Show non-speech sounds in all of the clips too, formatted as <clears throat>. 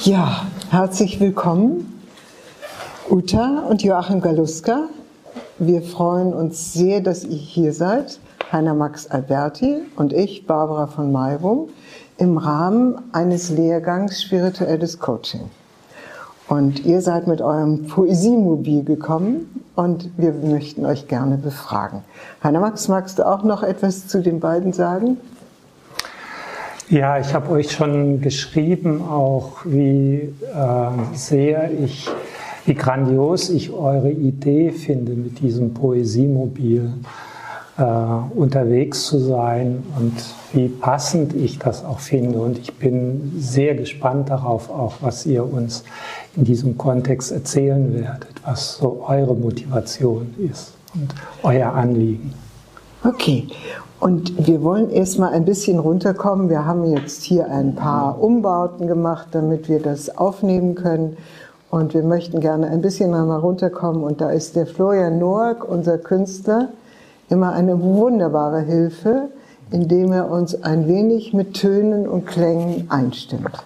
Ja, herzlich willkommen, Uta und Joachim Galuska. Wir freuen uns sehr, dass ihr hier seid, Heiner Max Alberti und ich, Barbara von Mayrum, im Rahmen eines Lehrgangs Spirituelles Coaching. Und ihr seid mit eurem Poesiemobil gekommen und wir möchten euch gerne befragen. Heiner Max, magst du auch noch etwas zu den beiden sagen? Ja, ich habe euch schon geschrieben, auch wie äh, sehr ich, wie grandios ich eure Idee finde, mit diesem Poesiemobil äh, unterwegs zu sein und wie passend ich das auch finde. Und ich bin sehr gespannt darauf, auch was ihr uns in diesem Kontext erzählen werdet, was so eure Motivation ist und euer Anliegen. Okay, und wir wollen erstmal ein bisschen runterkommen. Wir haben jetzt hier ein paar Umbauten gemacht, damit wir das aufnehmen können. Und wir möchten gerne ein bisschen einmal runterkommen. Und da ist der Florian Noack, unser Künstler, immer eine wunderbare Hilfe, indem er uns ein wenig mit Tönen und Klängen einstimmt.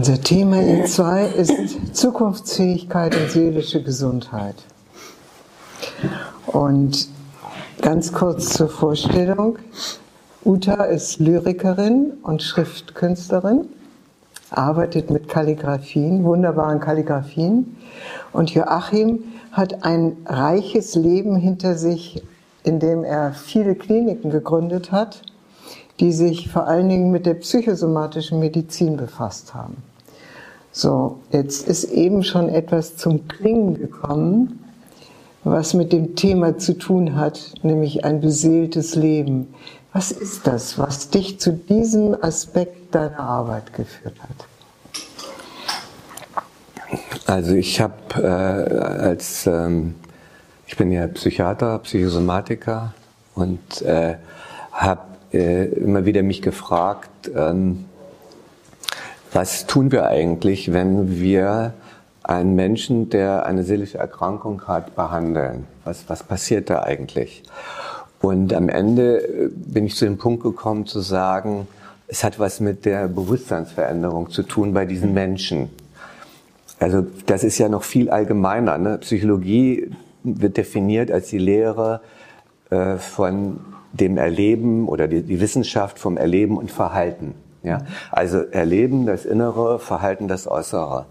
Unser Thema E2 ist Zukunftsfähigkeit und seelische Gesundheit. Und ganz kurz zur Vorstellung. Uta ist Lyrikerin und Schriftkünstlerin, arbeitet mit Kalligraphien, wunderbaren Kalligraphien. Und Joachim hat ein reiches Leben hinter sich, in dem er viele Kliniken gegründet hat, die sich vor allen Dingen mit der psychosomatischen Medizin befasst haben. So, jetzt ist eben schon etwas zum Klingen gekommen, was mit dem Thema zu tun hat, nämlich ein beseeltes Leben. Was ist das, was dich zu diesem Aspekt deiner Arbeit geführt hat? Also ich habe äh, als ähm, ich bin ja Psychiater, Psychosomatiker und äh, habe äh, immer wieder mich gefragt, ähm, was tun wir eigentlich, wenn wir einen Menschen, der eine seelische Erkrankung hat, behandeln? Was, was passiert da eigentlich? Und am Ende äh, bin ich zu dem Punkt gekommen zu sagen, es hat was mit der Bewusstseinsveränderung zu tun bei diesen Menschen. Also das ist ja noch viel allgemeiner. Ne? Psychologie wird definiert als die Lehre äh, von dem Erleben oder die, die, Wissenschaft vom Erleben und Verhalten. Ja? Also Erleben das Innere, Verhalten das Äußere.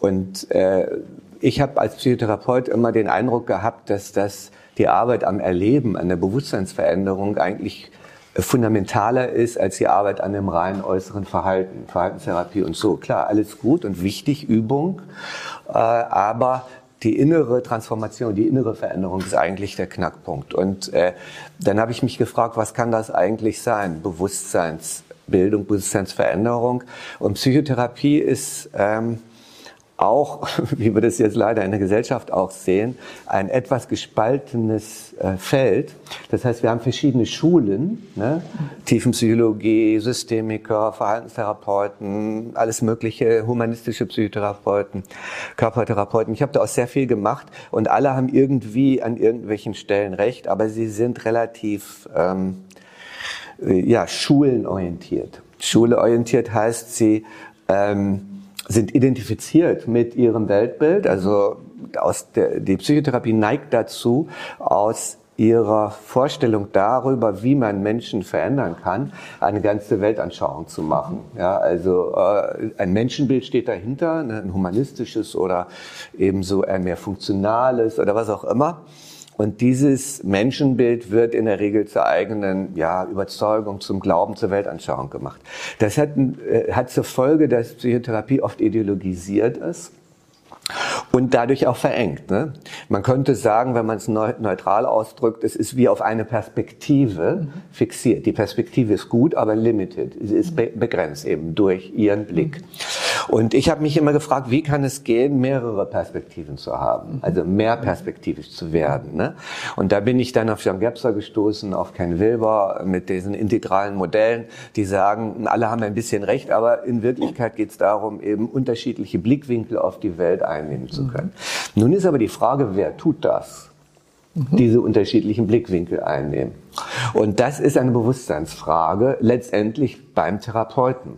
Und äh, ich habe als Psychotherapeut immer den Eindruck gehabt, dass das die Arbeit am Erleben, an der Bewusstseinsveränderung eigentlich fundamentaler ist als die Arbeit an dem rein äußeren Verhalten, Verhaltenstherapie und so. Klar, alles gut und wichtig, Übung, äh, aber die innere Transformation, die innere Veränderung ist eigentlich der Knackpunkt. Und äh, dann habe ich mich gefragt, was kann das eigentlich sein? Bewusstseinsbildung, Bewusstseinsveränderung. Und Psychotherapie ist ähm, auch, <laughs> wie wir das jetzt leider in der Gesellschaft auch sehen, ein etwas gespaltenes äh, Feld. Das heißt, wir haben verschiedene Schulen, ne? Tiefenpsychologie, Systemiker, Verhaltenstherapeuten, alles mögliche, humanistische Psychotherapeuten, Körpertherapeuten. Ich habe da auch sehr viel gemacht und alle haben irgendwie an irgendwelchen Stellen recht, aber sie sind relativ ähm, äh, ja, schulenorientiert. Schuleorientiert heißt, sie ähm, sind identifiziert mit ihrem Weltbild. Also aus der, die Psychotherapie neigt dazu, aus ihrer Vorstellung darüber, wie man Menschen verändern kann, eine ganze Weltanschauung zu machen. Ja, also äh, ein Menschenbild steht dahinter, ne, ein humanistisches oder ebenso ein mehr funktionales oder was auch immer. Und dieses Menschenbild wird in der Regel zur eigenen ja, Überzeugung, zum Glauben, zur Weltanschauung gemacht. Das hat, äh, hat zur Folge, dass Psychotherapie oft ideologisiert ist und dadurch auch verengt. Ne? Man könnte sagen, wenn man es neutral ausdrückt, es ist wie auf eine Perspektive fixiert. Die Perspektive ist gut, aber limited. Sie ist begrenzt eben durch ihren Blick. Und ich habe mich immer gefragt, wie kann es gehen, mehrere Perspektiven zu haben, also mehr perspektivisch zu werden. Ne? Und da bin ich dann auf Jan Gebser gestoßen, auf Ken Wilber mit diesen integralen Modellen, die sagen, alle haben ein bisschen recht, aber in Wirklichkeit geht es darum, eben unterschiedliche Blickwinkel auf die Welt einnehmen zu können. Mhm. Nun ist aber die Frage, wer tut das? Mhm. Diese unterschiedlichen Blickwinkel einnehmen. Und das ist eine Bewusstseinsfrage letztendlich beim Therapeuten.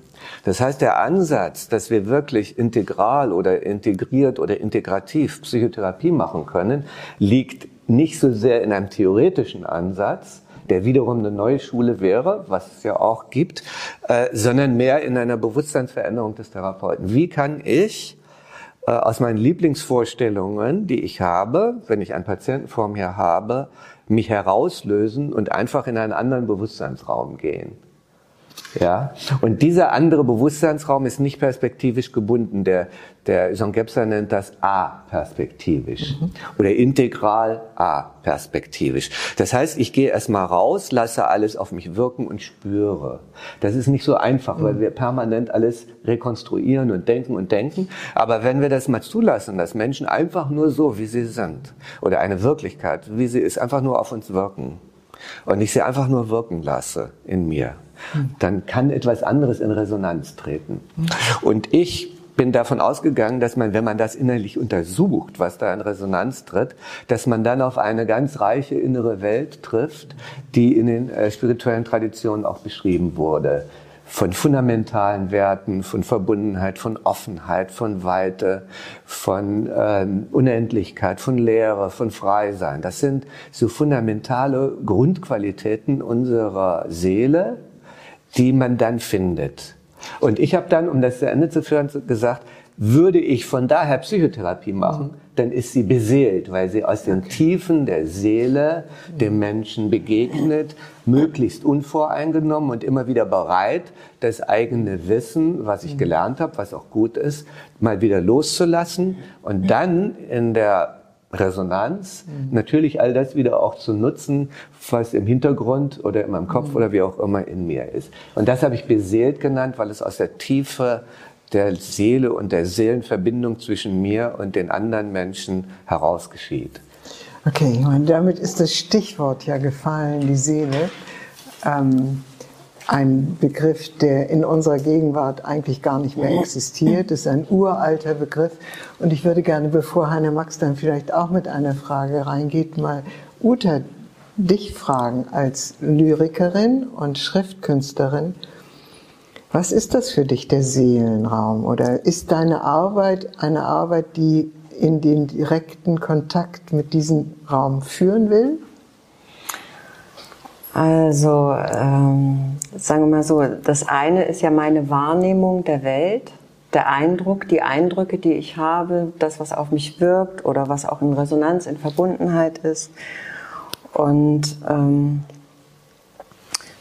Das heißt, der Ansatz, dass wir wirklich integral oder integriert oder integrativ Psychotherapie machen können, liegt nicht so sehr in einem theoretischen Ansatz, der wiederum eine neue Schule wäre, was es ja auch gibt, äh, sondern mehr in einer Bewusstseinsveränderung des Therapeuten. Wie kann ich aus meinen Lieblingsvorstellungen, die ich habe, wenn ich einen Patienten vor mir habe, mich herauslösen und einfach in einen anderen Bewusstseinsraum gehen. Ja, und dieser andere Bewusstseinsraum ist nicht perspektivisch gebunden. Der, der Jean Gebser nennt das A-perspektivisch mhm. oder integral A-perspektivisch. Das heißt, ich gehe erstmal raus, lasse alles auf mich wirken und spüre. Das ist nicht so einfach, mhm. weil wir permanent alles rekonstruieren und denken und denken. Aber wenn wir das mal zulassen, dass Menschen einfach nur so, wie sie sind, oder eine Wirklichkeit, wie sie ist, einfach nur auf uns wirken und ich sie einfach nur wirken lasse in mir, dann kann etwas anderes in Resonanz treten. Und ich bin davon ausgegangen, dass man, wenn man das innerlich untersucht, was da in Resonanz tritt, dass man dann auf eine ganz reiche innere Welt trifft, die in den äh, spirituellen Traditionen auch beschrieben wurde. Von fundamentalen Werten, von Verbundenheit, von Offenheit, von Weite, von ähm, Unendlichkeit, von Lehre, von Freisein. Das sind so fundamentale Grundqualitäten unserer Seele, die man dann findet. Und ich habe dann, um das zu Ende zu führen, gesagt, würde ich von daher Psychotherapie machen, dann ist sie beseelt, weil sie aus den Tiefen der Seele dem Menschen begegnet, möglichst unvoreingenommen und immer wieder bereit, das eigene Wissen, was ich gelernt habe, was auch gut ist, mal wieder loszulassen und dann in der Resonanz, mhm. natürlich all das wieder auch zu nutzen, was im Hintergrund oder in meinem Kopf mhm. oder wie auch immer in mir ist. Und das habe ich beseelt genannt, weil es aus der Tiefe der Seele und der Seelenverbindung zwischen mir und den anderen Menschen heraus geschieht. Okay, und damit ist das Stichwort ja gefallen, die Seele. Ähm, ein Begriff, der in unserer Gegenwart eigentlich gar nicht mehr existiert. Ist ein uralter Begriff. Und ich würde gerne, bevor Heiner Max dann vielleicht auch mit einer Frage reingeht, mal Uta dich fragen als Lyrikerin und Schriftkünstlerin. Was ist das für dich, der Seelenraum? Oder ist deine Arbeit eine Arbeit, die in den direkten Kontakt mit diesem Raum führen will? Also, ähm, sagen wir mal so, das eine ist ja meine Wahrnehmung der Welt, der Eindruck, die Eindrücke, die ich habe, das, was auf mich wirkt oder was auch in Resonanz, in Verbundenheit ist. Und ähm,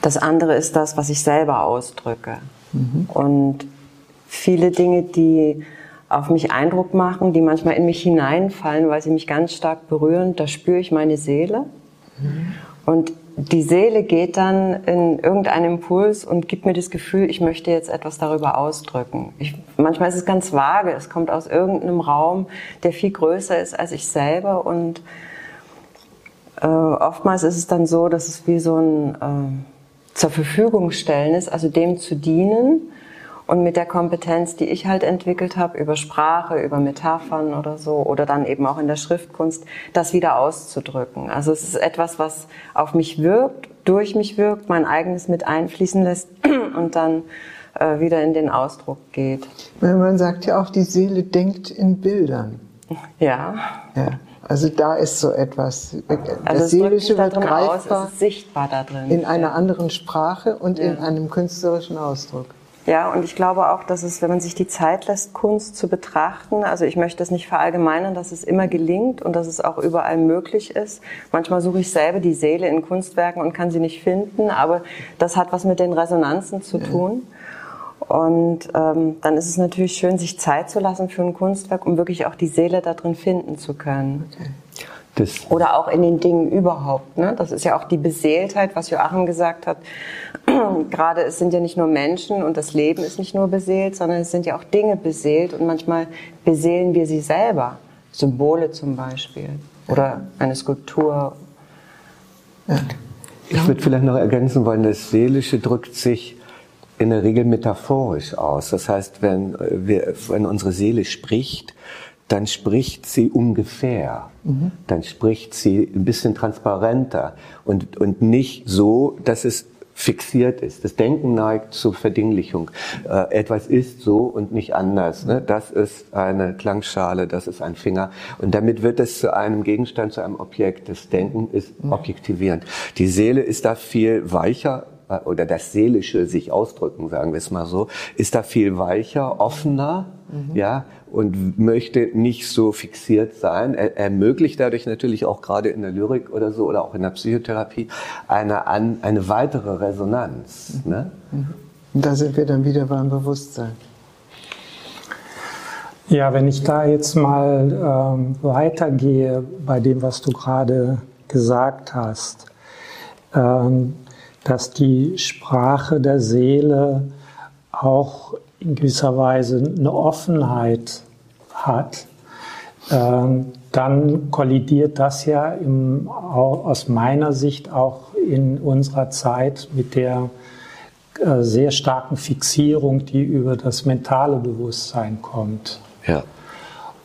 das andere ist das, was ich selber ausdrücke. Mhm. Und viele Dinge, die auf mich Eindruck machen, die manchmal in mich hineinfallen, weil sie mich ganz stark berühren, da spüre ich meine Seele. Mhm. Und die Seele geht dann in irgendeinen Impuls und gibt mir das Gefühl, ich möchte jetzt etwas darüber ausdrücken. Ich, manchmal ist es ganz vage, es kommt aus irgendeinem Raum, der viel größer ist als ich selber und äh, oftmals ist es dann so, dass es wie so ein äh, zur Verfügung stellen ist, also dem zu dienen und mit der Kompetenz, die ich halt entwickelt habe, über Sprache, über Metaphern oder so, oder dann eben auch in der Schriftkunst, das wieder auszudrücken. Also es ist etwas, was auf mich wirkt, durch mich wirkt, mein eigenes mit einfließen lässt <clears throat> und dann äh, wieder in den Ausdruck geht. Man sagt ja auch, die Seele denkt in Bildern. Ja. Ja. Also da ist so etwas. Das also Seelische wird greifbar. Aus, es ist sichtbar da drin. In einer anderen Sprache und ja. in einem künstlerischen Ausdruck. Ja, und ich glaube auch, dass es, wenn man sich die Zeit lässt, Kunst zu betrachten, also ich möchte das nicht verallgemeinern, dass es immer gelingt und dass es auch überall möglich ist. Manchmal suche ich selber die Seele in Kunstwerken und kann sie nicht finden, aber das hat was mit den Resonanzen zu tun. Und ähm, dann ist es natürlich schön, sich Zeit zu lassen für ein Kunstwerk, um wirklich auch die Seele da drin finden zu können. Okay. Das Oder auch in den Dingen überhaupt. Ne? Das ist ja auch die Beseeltheit, was Joachim gesagt hat. <clears throat> Gerade es sind ja nicht nur Menschen und das Leben ist nicht nur beseelt, sondern es sind ja auch Dinge beseelt und manchmal beseelen wir sie selber. Symbole zum Beispiel oder eine Skulptur. Ja. Ich würde vielleicht noch ergänzen wollen, das Seelische drückt sich in der Regel metaphorisch aus. Das heißt, wenn, wir, wenn unsere Seele spricht, dann spricht sie ungefähr. Mhm. Dann spricht sie ein bisschen transparenter und, und nicht so, dass es fixiert ist. Das Denken neigt zur Verdinglichung. Äh, etwas ist so und nicht anders. Ne? Das ist eine Klangschale, das ist ein Finger. Und damit wird es zu einem Gegenstand, zu einem Objekt. Das Denken ist mhm. objektivierend. Die Seele ist da viel weicher oder das Seelische sich ausdrücken, sagen wir es mal so, ist da viel weicher, offener, mhm. ja, und möchte nicht so fixiert sein. Er ermöglicht dadurch natürlich auch gerade in der Lyrik oder so oder auch in der Psychotherapie eine, eine weitere Resonanz. Mhm. Ne? Und da sind wir dann wieder beim Bewusstsein. Ja, wenn ich da jetzt mal ähm, weitergehe bei dem, was du gerade gesagt hast, ähm, dass die Sprache der Seele auch in gewisser Weise eine Offenheit hat, ähm, dann kollidiert das ja im, aus meiner Sicht auch in unserer Zeit mit der äh, sehr starken Fixierung, die über das mentale Bewusstsein kommt. Ja.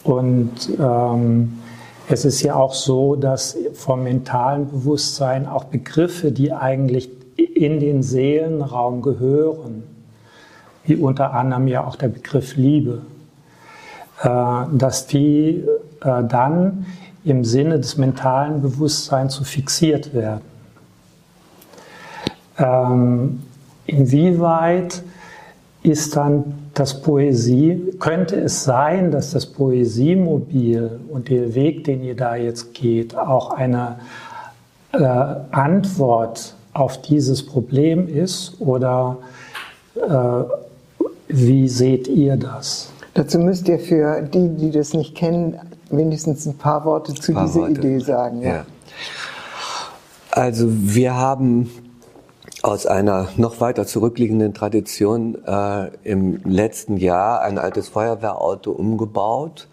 Und ähm, es ist ja auch so, dass vom mentalen Bewusstsein auch Begriffe, die eigentlich in den Seelenraum gehören, wie unter anderem ja auch der Begriff Liebe, äh, dass die äh, dann im Sinne des mentalen Bewusstseins so fixiert werden. Ähm, inwieweit ist dann das Poesie, könnte es sein, dass das Poesiemobil und der Weg, den ihr da jetzt geht, auch eine äh, Antwort auf dieses Problem ist oder äh, wie seht ihr das? Dazu müsst ihr für die, die das nicht kennen, wenigstens ein paar Worte zu paar dieser Worte. Idee sagen. Ja. ja. Also wir haben aus einer noch weiter zurückliegenden Tradition äh, im letzten Jahr ein altes Feuerwehrauto umgebaut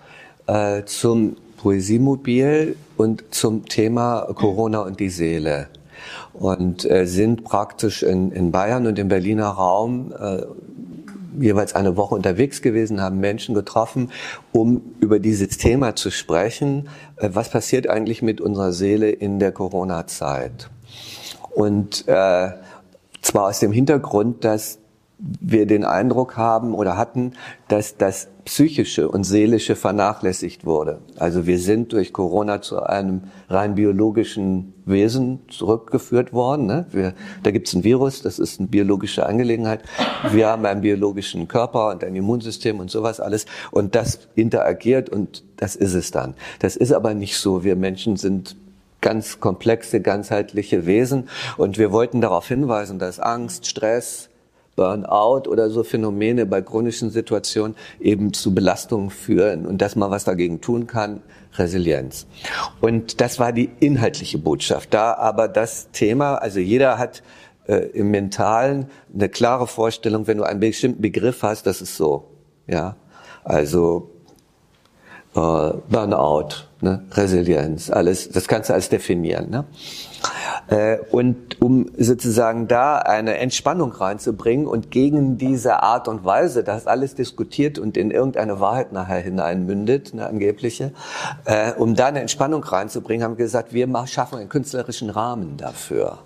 äh, zum Poesiemobil und zum Thema Corona und die Seele und äh, sind praktisch in, in Bayern und im Berliner Raum äh, jeweils eine Woche unterwegs gewesen, haben Menschen getroffen, um über dieses Thema zu sprechen. Äh, was passiert eigentlich mit unserer Seele in der Corona-Zeit? Und äh, zwar aus dem Hintergrund, dass wir den Eindruck haben oder hatten, dass das Psychische und Seelische vernachlässigt wurde. Also wir sind durch Corona zu einem rein biologischen Wesen zurückgeführt worden. Ne? Wir, da gibt es ein Virus, das ist eine biologische Angelegenheit. Wir haben einen biologischen Körper und ein Immunsystem und sowas alles. Und das interagiert und das ist es dann. Das ist aber nicht so. Wir Menschen sind ganz komplexe, ganzheitliche Wesen. Und wir wollten darauf hinweisen, dass Angst, Stress, Burnout oder so Phänomene bei chronischen Situationen eben zu Belastungen führen und dass man was dagegen tun kann, Resilienz. Und das war die inhaltliche Botschaft. Da aber das Thema, also jeder hat äh, im Mentalen eine klare Vorstellung, wenn du einen bestimmten Begriff hast, das ist so. Ja, also äh, Burnout, ne? Resilienz, alles, das kannst du alles definieren. Ne? Äh, und um sozusagen da eine Entspannung reinzubringen und gegen diese Art und Weise, dass alles diskutiert und in irgendeine Wahrheit nachher hineinmündet, eine angebliche, äh, um da eine Entspannung reinzubringen, haben wir gesagt, wir schaffen einen künstlerischen Rahmen dafür.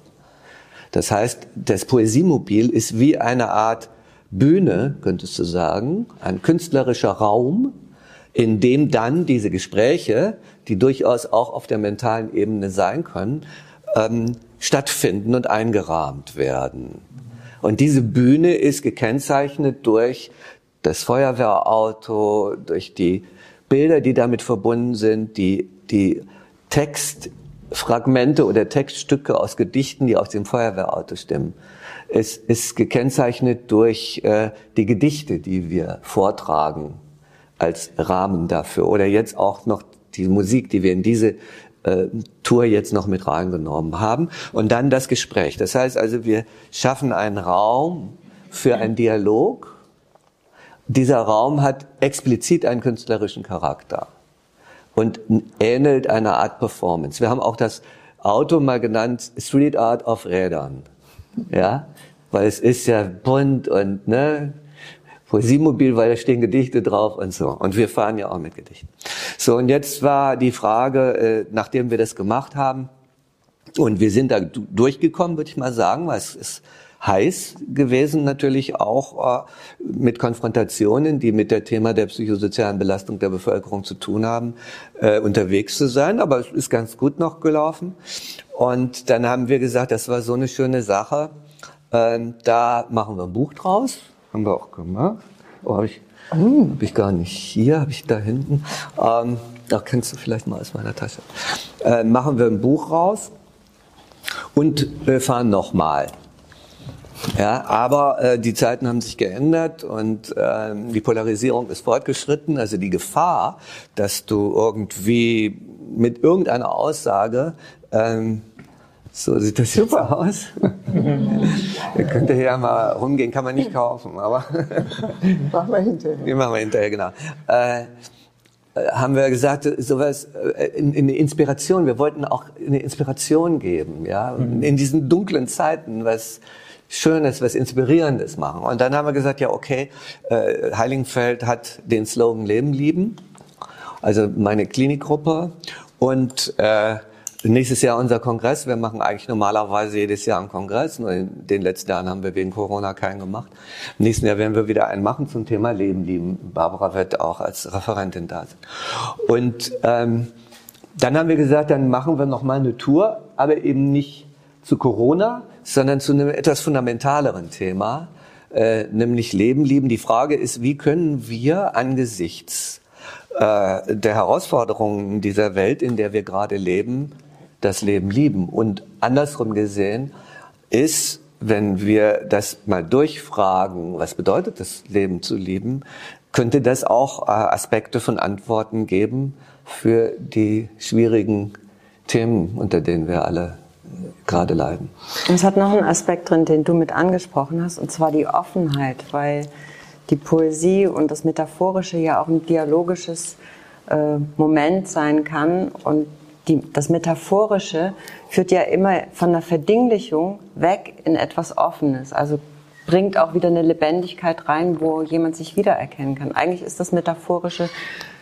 Das heißt, das Poesiemobil ist wie eine Art Bühne, könntest du sagen, ein künstlerischer Raum, in dem dann diese Gespräche, die durchaus auch auf der mentalen Ebene sein können, ähm, stattfinden und eingerahmt werden. Und diese Bühne ist gekennzeichnet durch das Feuerwehrauto, durch die Bilder, die damit verbunden sind, die, die Textfragmente oder Textstücke aus Gedichten, die aus dem Feuerwehrauto stimmen. Es ist gekennzeichnet durch äh, die Gedichte, die wir vortragen als Rahmen dafür. Oder jetzt auch noch die Musik, die wir in diese äh, Tour jetzt noch mit reingenommen haben. Und dann das Gespräch. Das heißt also, wir schaffen einen Raum für einen Dialog. Dieser Raum hat explizit einen künstlerischen Charakter und ähnelt einer Art Performance. Wir haben auch das Auto mal genannt Street Art auf Rädern. Ja, weil es ist ja bunt und ne, Poesiemobil, weil da stehen Gedichte drauf und so. Und wir fahren ja auch mit Gedichten. So, und jetzt war die Frage, äh, nachdem wir das gemacht haben, und wir sind da durchgekommen, würde ich mal sagen, weil es ist heiß gewesen natürlich auch äh, mit Konfrontationen, die mit der Thema der psychosozialen Belastung der Bevölkerung zu tun haben, äh, unterwegs zu sein. Aber es ist ganz gut noch gelaufen. Und dann haben wir gesagt, das war so eine schöne Sache. Ähm, da machen wir ein Buch draus haben wir auch gemacht. Oh, habe ich, hm. hab ich gar nicht hier, habe ich da hinten. Ähm, da kennst du vielleicht mal aus meiner Tasche. Äh, machen wir ein Buch raus und wir fahren nochmal. Ja, aber äh, die Zeiten haben sich geändert und äh, die Polarisierung ist fortgeschritten. Also die Gefahr, dass du irgendwie mit irgendeiner Aussage ähm, so sieht das Super aus. <laughs> Ihr könnt hier mal rumgehen, kann man nicht kaufen, aber. <laughs> machen wir hinterher. Die machen wir hinterher, genau. Äh, haben wir gesagt, sowas, äh, in, in Inspiration, wir wollten auch eine Inspiration geben, ja, mhm. in diesen dunklen Zeiten, was Schönes, was Inspirierendes machen. Und dann haben wir gesagt, ja, okay, äh, Heiligenfeld hat den Slogan Leben lieben, also meine Klinikgruppe und äh, Nächstes Jahr unser Kongress. Wir machen eigentlich normalerweise jedes Jahr einen Kongress. Nur in den letzten Jahren haben wir wegen Corona keinen gemacht. Im nächsten Jahr werden wir wieder einen machen zum Thema Leben lieben. Barbara wird auch als Referentin da sein. Und ähm, dann haben wir gesagt, dann machen wir noch mal eine Tour, aber eben nicht zu Corona, sondern zu einem etwas fundamentaleren Thema, äh, nämlich Leben lieben. Die Frage ist, wie können wir angesichts äh, der Herausforderungen dieser Welt, in der wir gerade leben, das Leben lieben. Und andersrum gesehen ist, wenn wir das mal durchfragen, was bedeutet das Leben zu lieben, könnte das auch äh, Aspekte von Antworten geben für die schwierigen Themen, unter denen wir alle gerade leiden. Und es hat noch einen Aspekt drin, den du mit angesprochen hast, und zwar die Offenheit, weil die Poesie und das Metaphorische ja auch ein dialogisches äh, Moment sein kann und die, das Metaphorische führt ja immer von der Verdinglichung weg in etwas Offenes. Also bringt auch wieder eine Lebendigkeit rein, wo jemand sich wiedererkennen kann. Eigentlich ist das Metaphorische,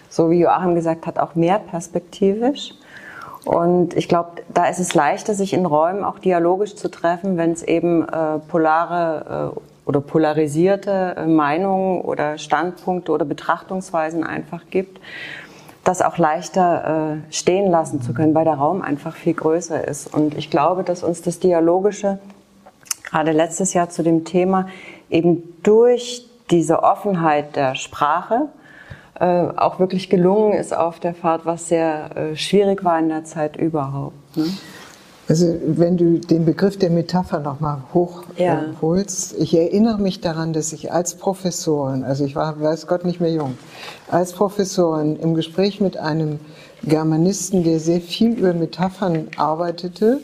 so wie Joachim gesagt hat, auch mehr perspektivisch. Und ich glaube, da ist es leichter, sich in Räumen auch dialogisch zu treffen, wenn es eben äh, polare äh, oder polarisierte äh, Meinungen oder Standpunkte oder Betrachtungsweisen einfach gibt, das auch leichter äh, stehen lassen zu können, weil der Raum einfach viel größer ist. Und ich glaube, dass uns das Dialogische gerade letztes Jahr zu dem Thema eben durch diese Offenheit der Sprache äh, auch wirklich gelungen ist auf der Fahrt, was sehr äh, schwierig war in der Zeit überhaupt. Ne? Also wenn du den Begriff der Metapher nochmal hochholst, ja. äh, ich erinnere mich daran, dass ich als Professorin, also ich war, weiß Gott, nicht mehr jung, als Professorin im Gespräch mit einem Germanisten, der sehr viel über Metaphern arbeitete,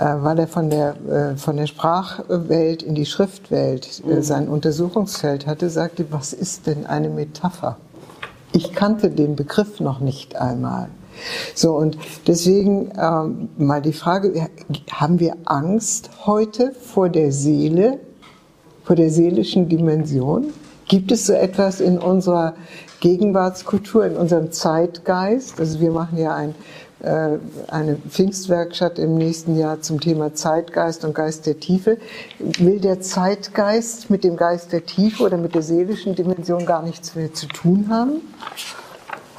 äh, weil er von der, äh, von der Sprachwelt in die Schriftwelt mhm. sein Untersuchungsfeld hatte, sagte, was ist denn eine Metapher? Ich kannte den Begriff noch nicht einmal. So, und deswegen ähm, mal die Frage, haben wir Angst heute vor der Seele, vor der seelischen Dimension? Gibt es so etwas in unserer Gegenwartskultur, in unserem Zeitgeist? Also wir machen ja ein, äh, eine Pfingstwerkstatt im nächsten Jahr zum Thema Zeitgeist und Geist der Tiefe. Will der Zeitgeist mit dem Geist der Tiefe oder mit der seelischen Dimension gar nichts mehr zu tun haben?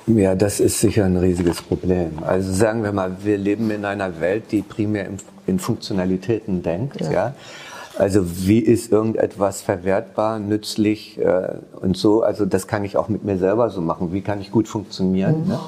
Ja, das ist sicher ein riesiges Problem. Also sagen wir mal, wir leben in einer Welt, die primär in, Funktionalitäten denkt, ja. ja. Also wie ist irgendetwas verwertbar, nützlich äh, und so. Also das kann ich auch mit mir selber so machen. Wie kann ich gut funktionieren? Mhm. Ne?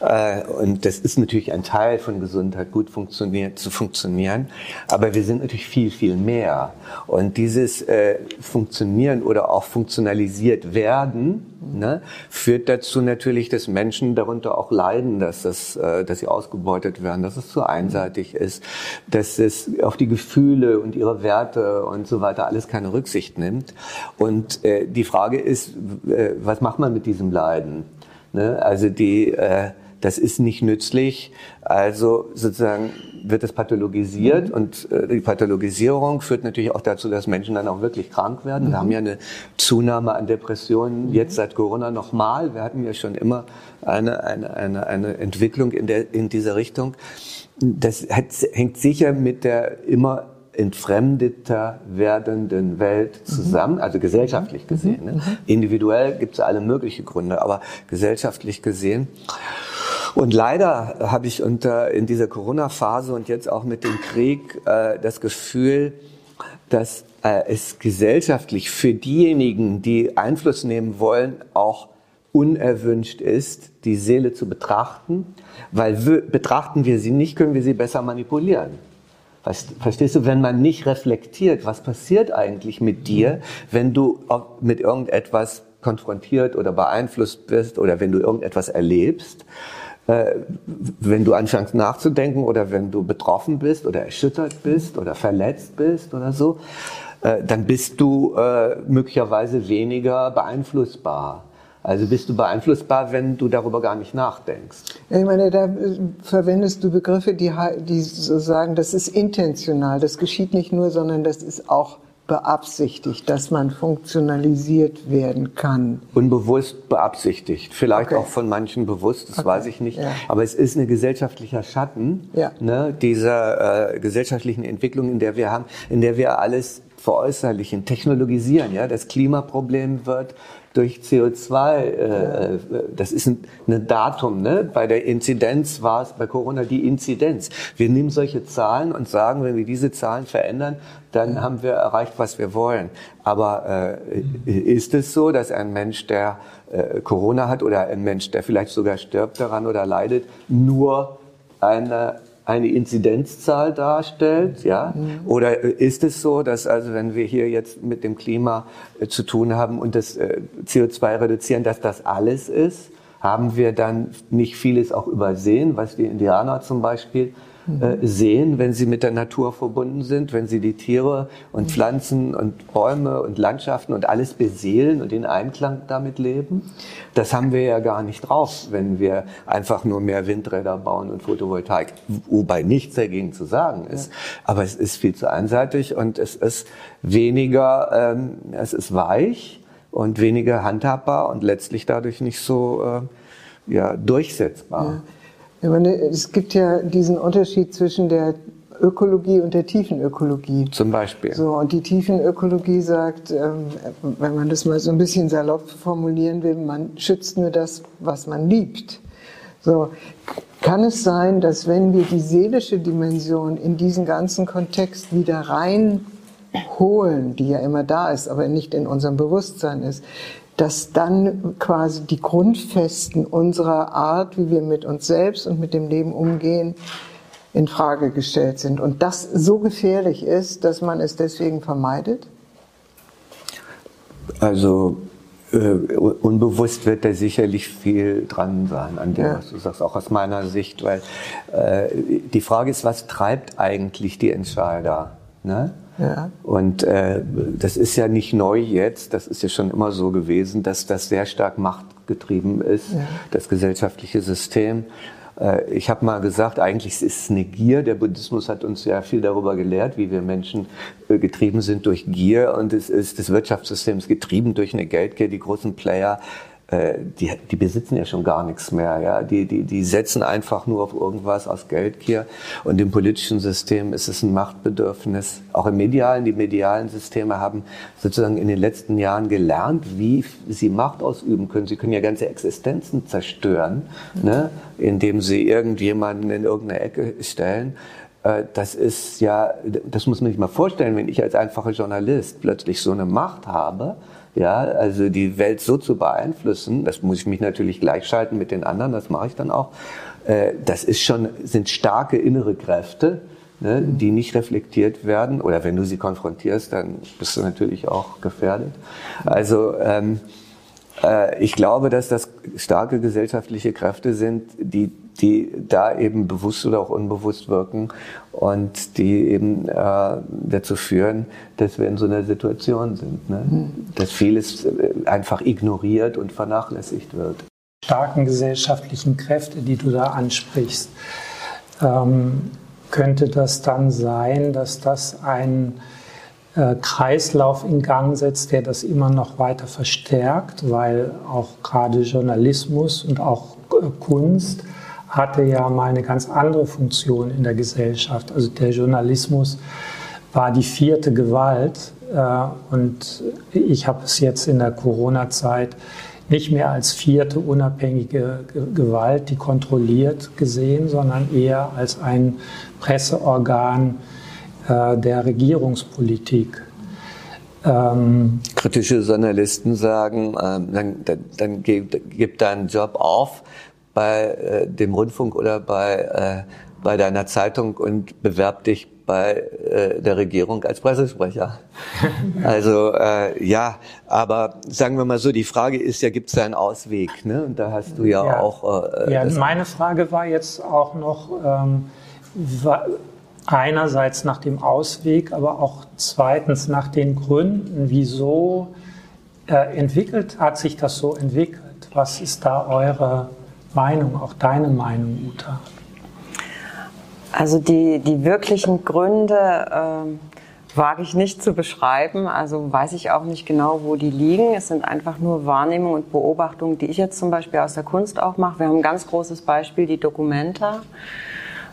Äh, und das ist natürlich ein Teil von Gesundheit, gut funktioniert, zu funktionieren. Aber wir sind natürlich viel, viel mehr. Und dieses äh, Funktionieren oder auch funktionalisiert werden, ne, führt dazu natürlich, dass Menschen darunter auch leiden, dass, das, äh, dass sie ausgebeutet werden, dass es zu einseitig ist, dass es auf die Gefühle und ihre Werte und so weiter alles keine Rücksicht nimmt. Und äh, die Frage ist, äh, was macht man mit diesem Leiden? Ne? Also die äh, das ist nicht nützlich. Also sozusagen wird es pathologisiert mhm. und äh, die Pathologisierung führt natürlich auch dazu, dass Menschen dann auch wirklich krank werden. Mhm. Wir haben ja eine Zunahme an Depressionen mhm. jetzt seit Corona nochmal. Wir hatten ja schon immer eine, eine, eine, eine Entwicklung in, der, in dieser Richtung. Das hat, hängt sicher mit der immer entfremdeter werdenden Welt mhm. zusammen, also gesellschaftlich mhm. gesehen. Ne? Individuell gibt es alle möglichen Gründe, aber gesellschaftlich gesehen. Und leider habe ich unter, in dieser Corona-Phase und jetzt auch mit dem Krieg äh, das Gefühl, dass äh, es gesellschaftlich für diejenigen, die Einfluss nehmen wollen, auch unerwünscht ist, die Seele zu betrachten, weil betrachten wir sie nicht, können wir sie besser manipulieren. Verstehst du, wenn man nicht reflektiert, was passiert eigentlich mit dir, wenn du mit irgendetwas konfrontiert oder beeinflusst bist oder wenn du irgendetwas erlebst, wenn du anfängst nachzudenken oder wenn du betroffen bist oder erschüttert bist oder verletzt bist oder so, äh, dann bist du äh, möglicherweise weniger beeinflussbar. Also bist du beeinflussbar, wenn du darüber gar nicht nachdenkst. Ich meine, da verwendest du Begriffe, die, die so sagen, das ist intentional. Das geschieht nicht nur, sondern das ist auch beabsichtigt, dass man funktionalisiert werden kann? Unbewusst beabsichtigt. Vielleicht okay. auch von manchen bewusst, das okay. weiß ich nicht. Ja. Aber es ist ein gesellschaftlicher Schatten ja. ne, dieser äh, gesellschaftlichen Entwicklung, in der wir haben, in der wir alles veräußerlichen, technologisieren. Ja, das Klimaproblem wird durch CO2, äh, das ist ein, ein Datum. Ne? Bei der Inzidenz war es bei Corona die Inzidenz. Wir nehmen solche Zahlen und sagen, wenn wir diese Zahlen verändern, dann haben wir erreicht, was wir wollen. Aber äh, ist es so, dass ein Mensch, der äh, Corona hat oder ein Mensch, der vielleicht sogar stirbt daran oder leidet, nur eine eine Inzidenzzahl darstellt, ja? Mhm. Oder ist es so, dass also wenn wir hier jetzt mit dem Klima äh, zu tun haben und das äh, CO2 reduzieren, dass das alles ist? Haben wir dann nicht vieles auch übersehen, was die Indianer zum Beispiel äh, sehen, wenn sie mit der Natur verbunden sind, wenn sie die Tiere und Pflanzen und Bäume und Landschaften und alles beseelen und in Einklang damit leben. Das haben wir ja gar nicht drauf, wenn wir einfach nur mehr Windräder bauen und Photovoltaik, wobei nichts dagegen zu sagen ist. Aber es ist viel zu einseitig und es ist weniger, ähm, es ist weich und weniger handhabbar und letztlich dadurch nicht so äh, ja, durchsetzbar. Ja. Ich meine, es gibt ja diesen Unterschied zwischen der Ökologie und der Tiefenökologie. Zum Beispiel. So, und die Tiefenökologie sagt, ähm, wenn man das mal so ein bisschen salopp formulieren will, man schützt nur das, was man liebt. So, kann es sein, dass wenn wir die seelische Dimension in diesen ganzen Kontext wieder reinholen, die ja immer da ist, aber nicht in unserem Bewusstsein ist, dass dann quasi die Grundfesten unserer Art, wie wir mit uns selbst und mit dem Leben umgehen, in Frage gestellt sind und das so gefährlich ist, dass man es deswegen vermeidet? Also äh, unbewusst wird da sicherlich viel dran sein an dem, ja. was du sagst, auch aus meiner Sicht, weil äh, die Frage ist, was treibt eigentlich die Entscheider? Ne? Ja. Und äh, das ist ja nicht neu jetzt, das ist ja schon immer so gewesen, dass das sehr stark machtgetrieben ist, ja. das gesellschaftliche System. Äh, ich habe mal gesagt, eigentlich ist es eine Gier. Der Buddhismus hat uns ja viel darüber gelehrt, wie wir Menschen äh, getrieben sind durch Gier. Und es ist das Wirtschaftssystem ist getrieben durch eine Geldgier. Die großen Player die, die besitzen ja schon gar nichts mehr. Ja? Die, die, die setzen einfach nur auf irgendwas aus Geldgier. Und im politischen System ist es ein Machtbedürfnis. Auch im medialen, die medialen Systeme haben sozusagen in den letzten Jahren gelernt, wie sie Macht ausüben können. Sie können ja ganze Existenzen zerstören, ne? indem sie irgendjemanden in irgendeine Ecke stellen äh, das ist ja, das muss man sich mal vorstellen, wenn ich als einfacher Journalist plötzlich so eine Macht habe, ja, also die Welt so zu beeinflussen, das muss ich mich natürlich gleichschalten mit den anderen, das mache ich dann auch. Äh, das ist schon, sind starke innere Kräfte, ne, die nicht reflektiert werden. Oder wenn du sie konfrontierst, dann bist du natürlich auch gefährdet. Also ähm, äh, ich glaube, dass das starke gesellschaftliche Kräfte sind, die die da eben bewusst oder auch unbewusst wirken und die eben äh, dazu führen, dass wir in so einer Situation sind, ne? Mhm. dass vieles äh, einfach ignoriert und vernachlässigt wird. Starken gesellschaftlichen Kräfte, die du da ansprichst, ähm, könnte das dann sein, dass das ein äh, Kreislauf in Gang setzt, der das immer noch weiter verstärkt, weil auch gerade Journalismus und auch äh, Kunst hatte ja mal eine ganz andere Funktion in der Gesellschaft. Also der Journalismus war die vierte Gewalt äh, und ich habe es jetzt in der Corona-Zeit nicht mehr als vierte unabhängige Gewalt, die kontrolliert gesehen, sondern eher als ein Presseorgan äh, der Regierungspolitik. Ähm, Kritische Journalisten sagen, ähm, dann, dann, dann gib, gib deinen Job auf, bei äh, dem Rundfunk oder bei, äh, bei deiner Zeitung und bewerb dich bei äh, der Regierung als Pressesprecher. <laughs> also äh, ja, aber sagen wir mal so, die Frage ist ja, gibt es da einen Ausweg? Ne? Und da hast du ja, ja. auch. Äh, ja, meine Frage war jetzt auch noch ähm, einerseits nach dem Ausweg, aber auch zweitens nach den Gründen, wieso äh, entwickelt hat sich das so entwickelt? Was ist da eure Meinung, auch deine Meinung, Uta? Also die, die wirklichen Gründe äh, wage ich nicht zu beschreiben. Also weiß ich auch nicht genau, wo die liegen. Es sind einfach nur Wahrnehmungen und Beobachtungen, die ich jetzt zum Beispiel aus der Kunst auch mache. Wir haben ein ganz großes Beispiel, die Dokumenta.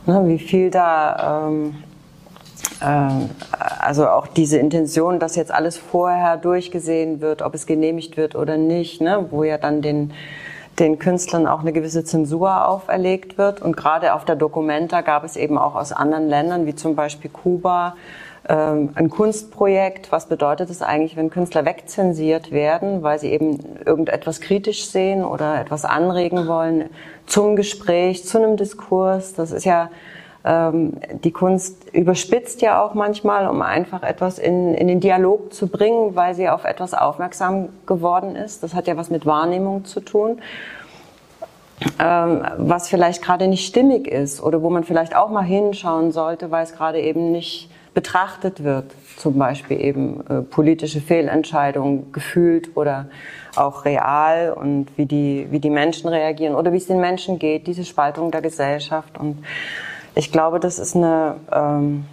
Ne, wie viel da... Ähm, äh, also auch diese Intention, dass jetzt alles vorher durchgesehen wird, ob es genehmigt wird oder nicht, ne, wo ja dann den den Künstlern auch eine gewisse Zensur auferlegt wird. Und gerade auf der Documenta gab es eben auch aus anderen Ländern, wie zum Beispiel Kuba, ähm, ein Kunstprojekt. Was bedeutet es eigentlich, wenn Künstler wegzensiert werden, weil sie eben irgendetwas kritisch sehen oder etwas anregen wollen zum Gespräch, zu einem Diskurs? Das ist ja die Kunst überspitzt ja auch manchmal, um einfach etwas in, in den Dialog zu bringen, weil sie auf etwas aufmerksam geworden ist. Das hat ja was mit Wahrnehmung zu tun. Ähm, was vielleicht gerade nicht stimmig ist oder wo man vielleicht auch mal hinschauen sollte, weil es gerade eben nicht betrachtet wird. Zum Beispiel eben äh, politische Fehlentscheidungen gefühlt oder auch real und wie die, wie die Menschen reagieren oder wie es den Menschen geht, diese Spaltung der Gesellschaft und ich glaube, das ist eine, ähm,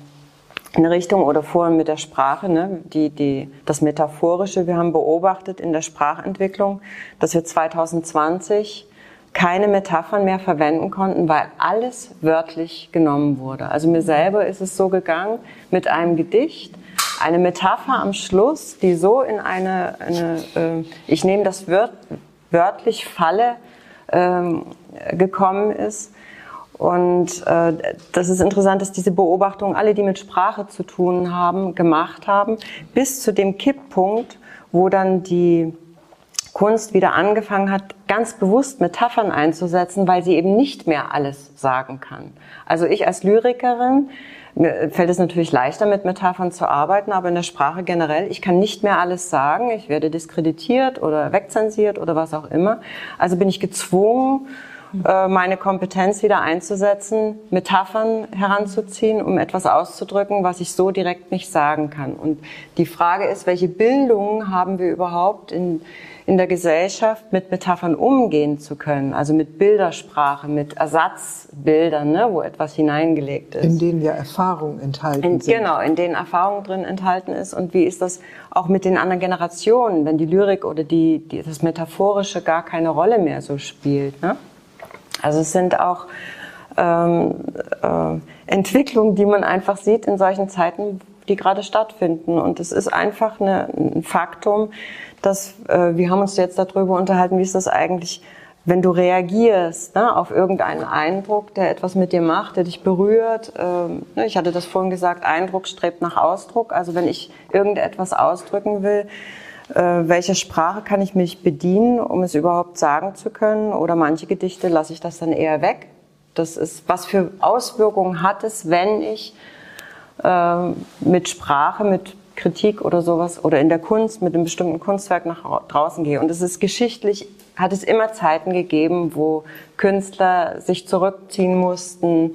eine Richtung oder vorhin mit der Sprache, ne, die, die, das Metaphorische. Wir haben beobachtet in der Sprachentwicklung, dass wir 2020 keine Metaphern mehr verwenden konnten, weil alles wörtlich genommen wurde. Also mir selber ist es so gegangen mit einem Gedicht, eine Metapher am Schluss, die so in eine, eine äh, ich nehme das wört, wörtlich Falle ähm, gekommen ist. Und äh, das ist interessant, dass diese Beobachtungen alle, die mit Sprache zu tun haben, gemacht haben, bis zu dem Kipppunkt, wo dann die Kunst wieder angefangen hat, ganz bewusst Metaphern einzusetzen, weil sie eben nicht mehr alles sagen kann. Also ich als Lyrikerin, mir fällt es natürlich leichter, mit Metaphern zu arbeiten, aber in der Sprache generell, ich kann nicht mehr alles sagen, ich werde diskreditiert oder wegzensiert oder was auch immer. Also bin ich gezwungen, äh, meine Kompetenz wieder einzusetzen, Metaphern heranzuziehen, um etwas auszudrücken, was ich so direkt nicht sagen kann. Und die Frage ist, welche Bildung haben wir überhaupt in, in der Gesellschaft, mit Metaphern umgehen zu können? Also mit Bildersprache, mit Ersatzbildern, ne, wo etwas hineingelegt ist. In denen ja Erfahrung enthalten in, sind. Genau, in denen Erfahrung drin enthalten ist. Und wie ist das auch mit den anderen Generationen, wenn die Lyrik oder die, die, das Metaphorische gar keine Rolle mehr so spielt? Ne? Also es sind auch ähm, äh, Entwicklungen, die man einfach sieht in solchen Zeiten, die gerade stattfinden. Und es ist einfach eine, ein Faktum, dass äh, wir haben uns jetzt darüber unterhalten, wie ist das eigentlich, wenn du reagierst ne, auf irgendeinen Eindruck, der etwas mit dir macht, der dich berührt. Ähm, ne, ich hatte das vorhin gesagt, Eindruck strebt nach Ausdruck. Also wenn ich irgendetwas ausdrücken will, äh, welche Sprache kann ich mich bedienen, um es überhaupt sagen zu können? Oder manche Gedichte lasse ich das dann eher weg. Das ist, was für Auswirkungen hat es, wenn ich äh, mit Sprache, mit Kritik oder sowas oder in der Kunst mit einem bestimmten Kunstwerk nach draußen gehe. Und es ist geschichtlich, hat es immer Zeiten gegeben, wo Künstler sich zurückziehen mussten,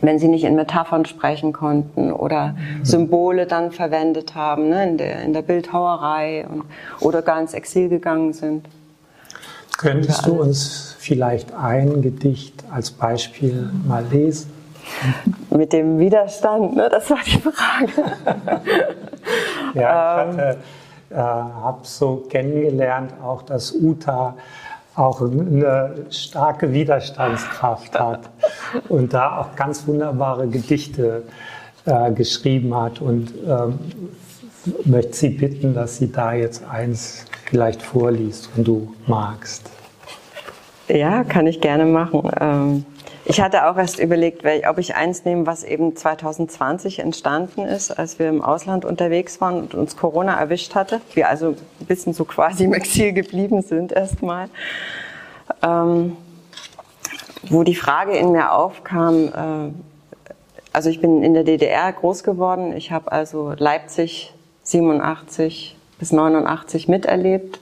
wenn sie nicht in Metaphern sprechen konnten oder mhm. Symbole dann verwendet haben ne, in, der, in der Bildhauerei und, oder gar ins Exil gegangen sind. Könntest du uns vielleicht ein Gedicht als Beispiel mal lesen? Mit dem Widerstand, ne? das war die Frage. ja, ich ähm. äh, habe so kennengelernt, auch dass Uta auch eine starke Widerstandskraft hat <laughs> und da auch ganz wunderbare Gedichte äh, geschrieben hat und ähm, möchte Sie bitten, dass sie da jetzt eins vielleicht vorliest, wenn du magst. Ja, kann ich gerne machen. Ähm ich hatte auch erst überlegt, ob ich eins nehme, was eben 2020 entstanden ist, als wir im Ausland unterwegs waren und uns Corona erwischt hatte. Wir also ein bisschen so quasi im Exil geblieben sind erstmal. Ähm, wo die Frage in mir aufkam, äh, also ich bin in der DDR groß geworden. Ich habe also Leipzig 87 bis 89 miterlebt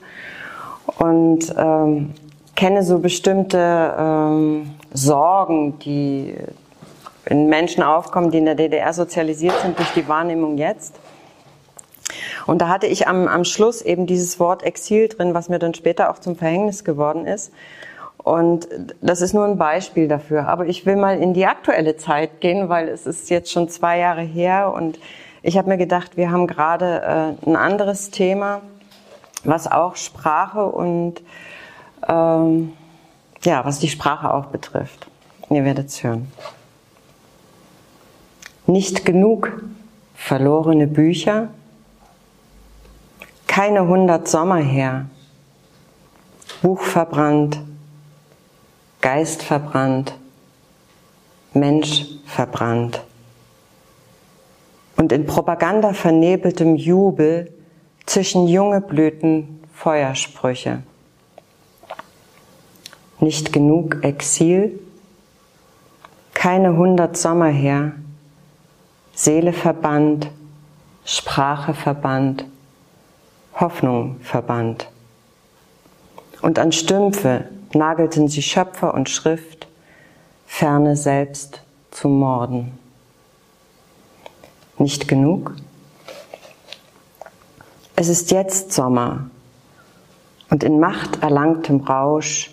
und ähm, kenne so bestimmte ähm, Sorgen, die in Menschen aufkommen, die in der DDR sozialisiert sind durch die Wahrnehmung jetzt. Und da hatte ich am, am Schluss eben dieses Wort Exil drin, was mir dann später auch zum Verhängnis geworden ist. Und das ist nur ein Beispiel dafür. Aber ich will mal in die aktuelle Zeit gehen, weil es ist jetzt schon zwei Jahre her und ich habe mir gedacht, wir haben gerade äh, ein anderes Thema, was auch Sprache und ähm, ja, was die Sprache auch betrifft. Ihr werdet es hören. Nicht genug verlorene Bücher, keine hundert Sommer her, Buch verbrannt, Geist verbrannt, Mensch verbrannt. Und in Propaganda vernebeltem Jubel zwischen junge Blüten Feuersprüche nicht genug Exil, keine hundert Sommer her, Seele verbannt, Sprache verbannt, Hoffnung verbannt. Und an Stümpfe nagelten sie Schöpfer und Schrift, ferne selbst zu morden. Nicht genug? Es ist jetzt Sommer und in Macht erlangtem Rausch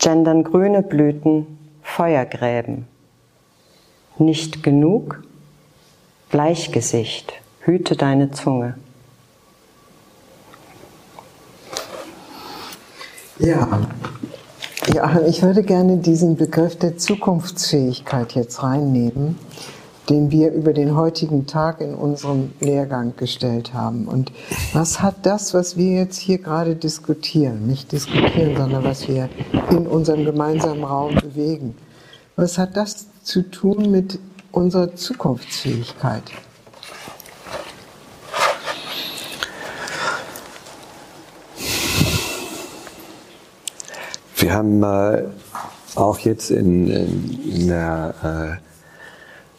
gendern grüne Blüten Feuergräben. Nicht genug? Bleichgesicht, hüte deine Zunge. Ja, Ja, ich würde gerne diesen Begriff der Zukunftsfähigkeit jetzt reinnehmen, den wir über den heutigen Tag in unserem Lehrgang gestellt haben. Und was hat das, was wir jetzt hier gerade diskutieren, nicht diskutieren, sondern was wir in unserem gemeinsamen Raum bewegen, was hat das zu tun mit unserer Zukunftsfähigkeit? Wir haben äh, auch jetzt in, in, in der äh,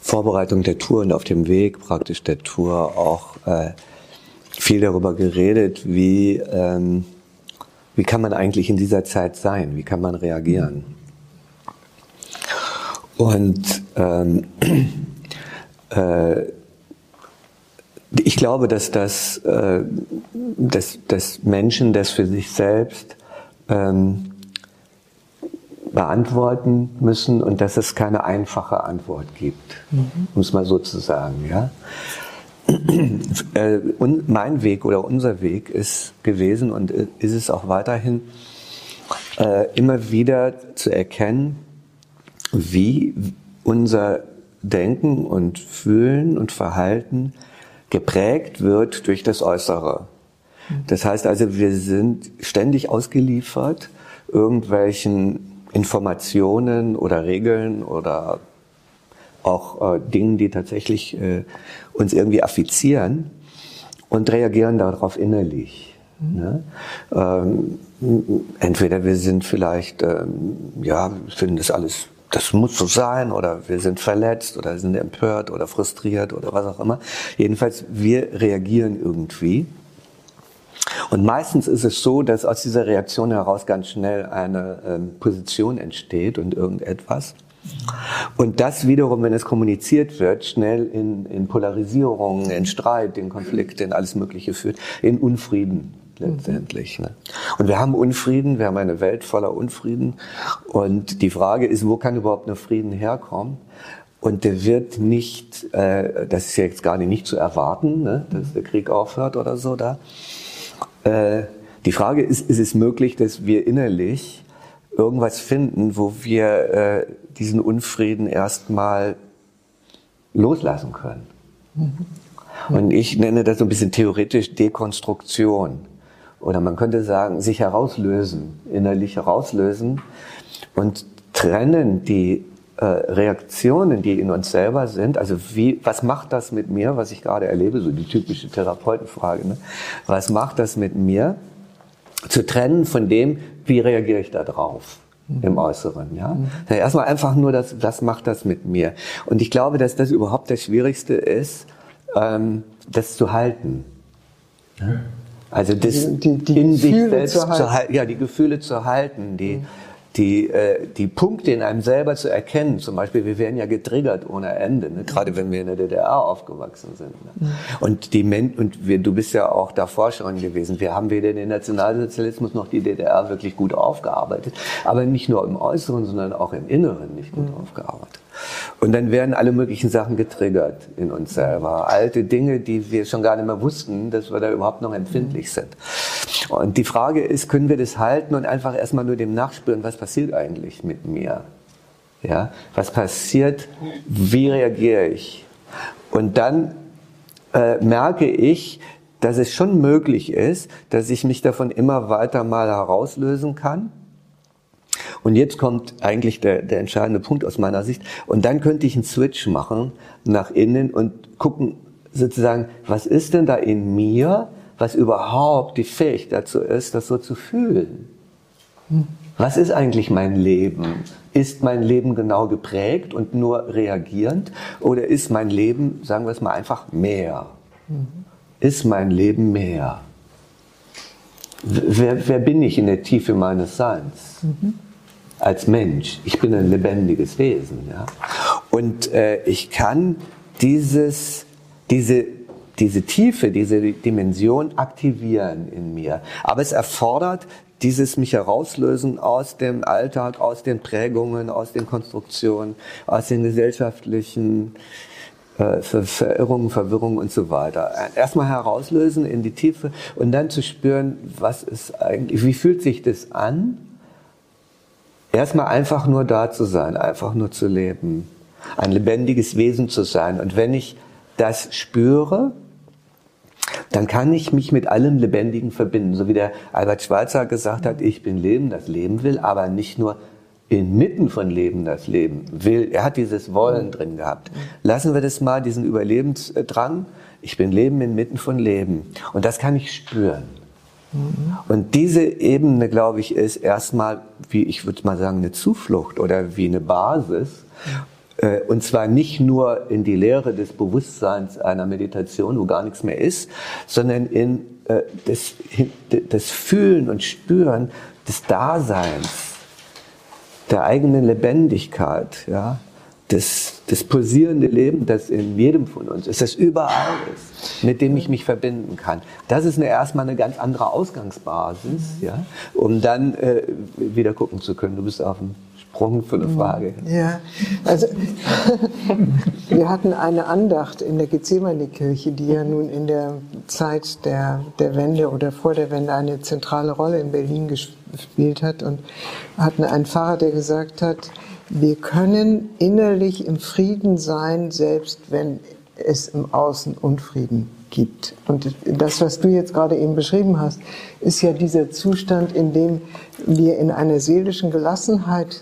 Vorbereitung der Tour und auf dem Weg praktisch der Tour auch äh, viel darüber geredet, wie, ähm, wie kann man eigentlich in dieser Zeit sein, wie kann man reagieren. Und ähm, <clears throat> äh, ich glaube, dass, das, äh, dass, dass Menschen das für sich selbst ähm, beantworten müssen und dass es keine einfache Antwort gibt, mhm. um es mal so zu sagen. Ja? Äh, und mein Weg oder unser Weg ist gewesen und ist es auch weiterhin, äh, immer wieder zu erkennen, wie unser Denken und Fühlen und Verhalten geprägt wird durch das Äußere. Mhm. Das heißt also, wir sind ständig ausgeliefert irgendwelchen Informationen oder Regeln oder auch äh, Dingen, die tatsächlich äh, uns irgendwie affizieren und reagieren darauf innerlich. Mhm. Ne? Ähm, entweder wir sind vielleicht, ähm, ja, finden das alles, das muss so sein, oder wir sind verletzt oder sind empört oder frustriert oder was auch immer. Jedenfalls, wir reagieren irgendwie. Und meistens ist es so, dass aus dieser Reaktion heraus ganz schnell eine ähm, Position entsteht und irgendetwas. Und das wiederum, wenn es kommuniziert wird, schnell in, in Polarisierung, in Streit, in Konflikte, in alles Mögliche führt, in Unfrieden letztendlich. Ne? Und wir haben Unfrieden, wir haben eine Welt voller Unfrieden. Und die Frage ist, wo kann überhaupt nur Frieden herkommen? Und der wird nicht, äh, das ist ja jetzt gar nicht, nicht zu erwarten, ne, dass der Krieg aufhört oder so da. Äh, die Frage ist, ist es möglich, dass wir innerlich irgendwas finden, wo wir äh, diesen Unfrieden erstmal loslassen können? Mhm. Und ich nenne das so ein bisschen theoretisch Dekonstruktion. Oder man könnte sagen, sich herauslösen, innerlich herauslösen und trennen die äh, Reaktionen, die in uns selber sind, also wie, was macht das mit mir, was ich gerade erlebe, so die typische Therapeutenfrage, ne? was macht das mit mir, zu trennen von dem, wie reagiere ich da drauf mhm. im Äußeren. Ja? Mhm. Erstmal einfach nur, das, was macht das mit mir. Und ich glaube, dass das überhaupt das Schwierigste ist, ähm, das zu halten. Ja? Also das die, die, die in sich selbst zu halten. ja, die Gefühle zu halten, die, mhm die, äh, die Punkte in einem selber zu erkennen. Zum Beispiel, wir werden ja getriggert ohne Ende, ne? gerade wenn wir in der DDR aufgewachsen sind. Ne? Und, die Men und wir, du bist ja auch da Forscherin gewesen. Wir haben weder den Nationalsozialismus noch die DDR wirklich gut aufgearbeitet. Aber nicht nur im Äußeren, sondern auch im Inneren nicht gut mhm. aufgearbeitet. Und dann werden alle möglichen Sachen getriggert in uns selber. Alte Dinge, die wir schon gar nicht mehr wussten, dass wir da überhaupt noch empfindlich mhm. sind. Und die Frage ist, können wir das halten und einfach erstmal nur dem nachspüren, was passiert eigentlich mit mir? Ja, was passiert? Wie reagiere ich? Und dann äh, merke ich, dass es schon möglich ist, dass ich mich davon immer weiter mal herauslösen kann. Und jetzt kommt eigentlich der, der entscheidende Punkt aus meiner Sicht. Und dann könnte ich einen Switch machen nach innen und gucken sozusagen, was ist denn da in mir, was überhaupt die Fähigkeit dazu ist, das so zu fühlen. Was ist eigentlich mein Leben? Ist mein Leben genau geprägt und nur reagierend? Oder ist mein Leben, sagen wir es mal einfach, mehr? Ist mein Leben mehr? Wer, wer bin ich in der Tiefe meines Seins? Als Mensch. Ich bin ein lebendiges Wesen. Ja? Und äh, ich kann dieses, diese diese Tiefe, diese Dimension aktivieren in mir. Aber es erfordert dieses mich herauslösen aus dem Alltag, aus den Prägungen, aus den Konstruktionen, aus den gesellschaftlichen äh, Verirrungen, Verwirrungen und so weiter. Erstmal herauslösen in die Tiefe und dann zu spüren, was ist eigentlich, wie fühlt sich das an? Erstmal einfach nur da zu sein, einfach nur zu leben, ein lebendiges Wesen zu sein. Und wenn ich das spüre, dann kann ich mich mit allem Lebendigen verbinden. So wie der Albert Schweitzer gesagt hat, ich bin Leben, das Leben will, aber nicht nur inmitten von Leben das Leben will. Er hat dieses Wollen drin gehabt. Lassen wir das mal, diesen Überlebensdrang. Ich bin Leben inmitten von Leben. Und das kann ich spüren. Und diese Ebene, glaube ich, ist erstmal, wie ich würde mal sagen, eine Zuflucht oder wie eine Basis. Äh, und zwar nicht nur in die Lehre des Bewusstseins einer Meditation, wo gar nichts mehr ist, sondern in äh, das, das Fühlen und Spüren des Daseins der eigenen Lebendigkeit, ja, das, das pulsierende Leben, das in jedem von uns ist, das überall ist, mit dem ich mich verbinden kann. Das ist eine, erstmal eine ganz andere Ausgangsbasis, ja, um dann äh, wieder gucken zu können. Du bist auf dem Sprung für eine Frage. Ja, also <laughs> wir hatten eine Andacht in der Gethsemane-Kirche, die ja nun in der Zeit der, der Wende oder vor der Wende eine zentrale Rolle in Berlin gespielt hat und hatten einen Pfarrer, der gesagt hat, wir können innerlich im Frieden sein, selbst wenn es im Außen Unfrieden gibt. Und das, was du jetzt gerade eben beschrieben hast, ist ja dieser Zustand, in dem wir in einer seelischen Gelassenheit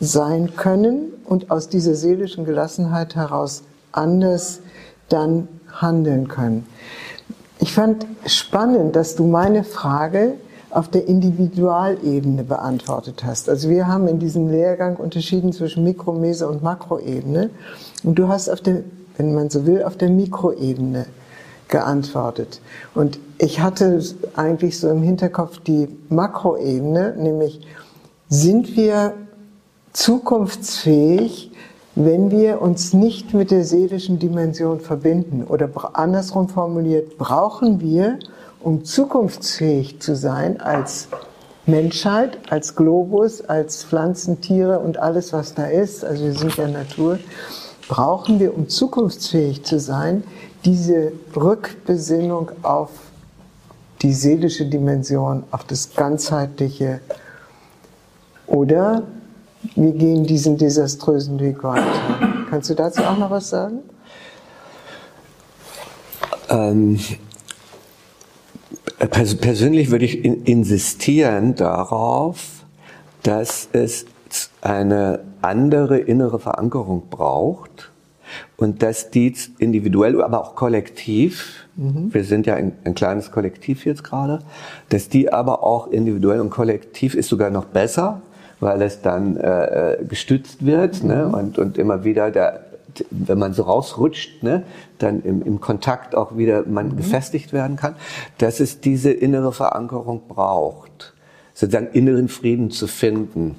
sein können und aus dieser seelischen Gelassenheit heraus anders dann handeln können. Ich fand spannend, dass du meine Frage auf der Individualebene beantwortet hast. Also wir haben in diesem Lehrgang unterschieden zwischen Mikro-, Meso- und Makroebene. Und du hast auf der, wenn man so will, auf der Mikroebene geantwortet. Und ich hatte eigentlich so im Hinterkopf die Makroebene, nämlich sind wir zukunftsfähig, wenn wir uns nicht mit der seelischen Dimension verbinden. Oder andersrum formuliert, brauchen wir, um zukunftsfähig zu sein als Menschheit, als Globus, als Pflanzen, Tiere und alles, was da ist, also wir sind ja Natur, brauchen wir, um zukunftsfähig zu sein, diese Rückbesinnung auf die seelische Dimension, auf das ganzheitliche. Oder wir gehen diesen desaströsen Weg weiter. Kannst du dazu auch noch was sagen? Ähm, persönlich würde ich in insistieren darauf, dass es eine andere innere Verankerung braucht und dass die individuell, aber auch kollektiv, mhm. wir sind ja ein, ein, kleines Kollektiv jetzt gerade, dass die aber auch individuell und kollektiv ist sogar noch besser, weil es dann äh, äh, gestützt wird ne? Mhm. und, und immer wieder der, wenn man so rausrutscht, ne, dann im, im Kontakt auch wieder man mhm. gefestigt werden kann, dass es diese innere Verankerung braucht, sozusagen inneren Frieden zu finden.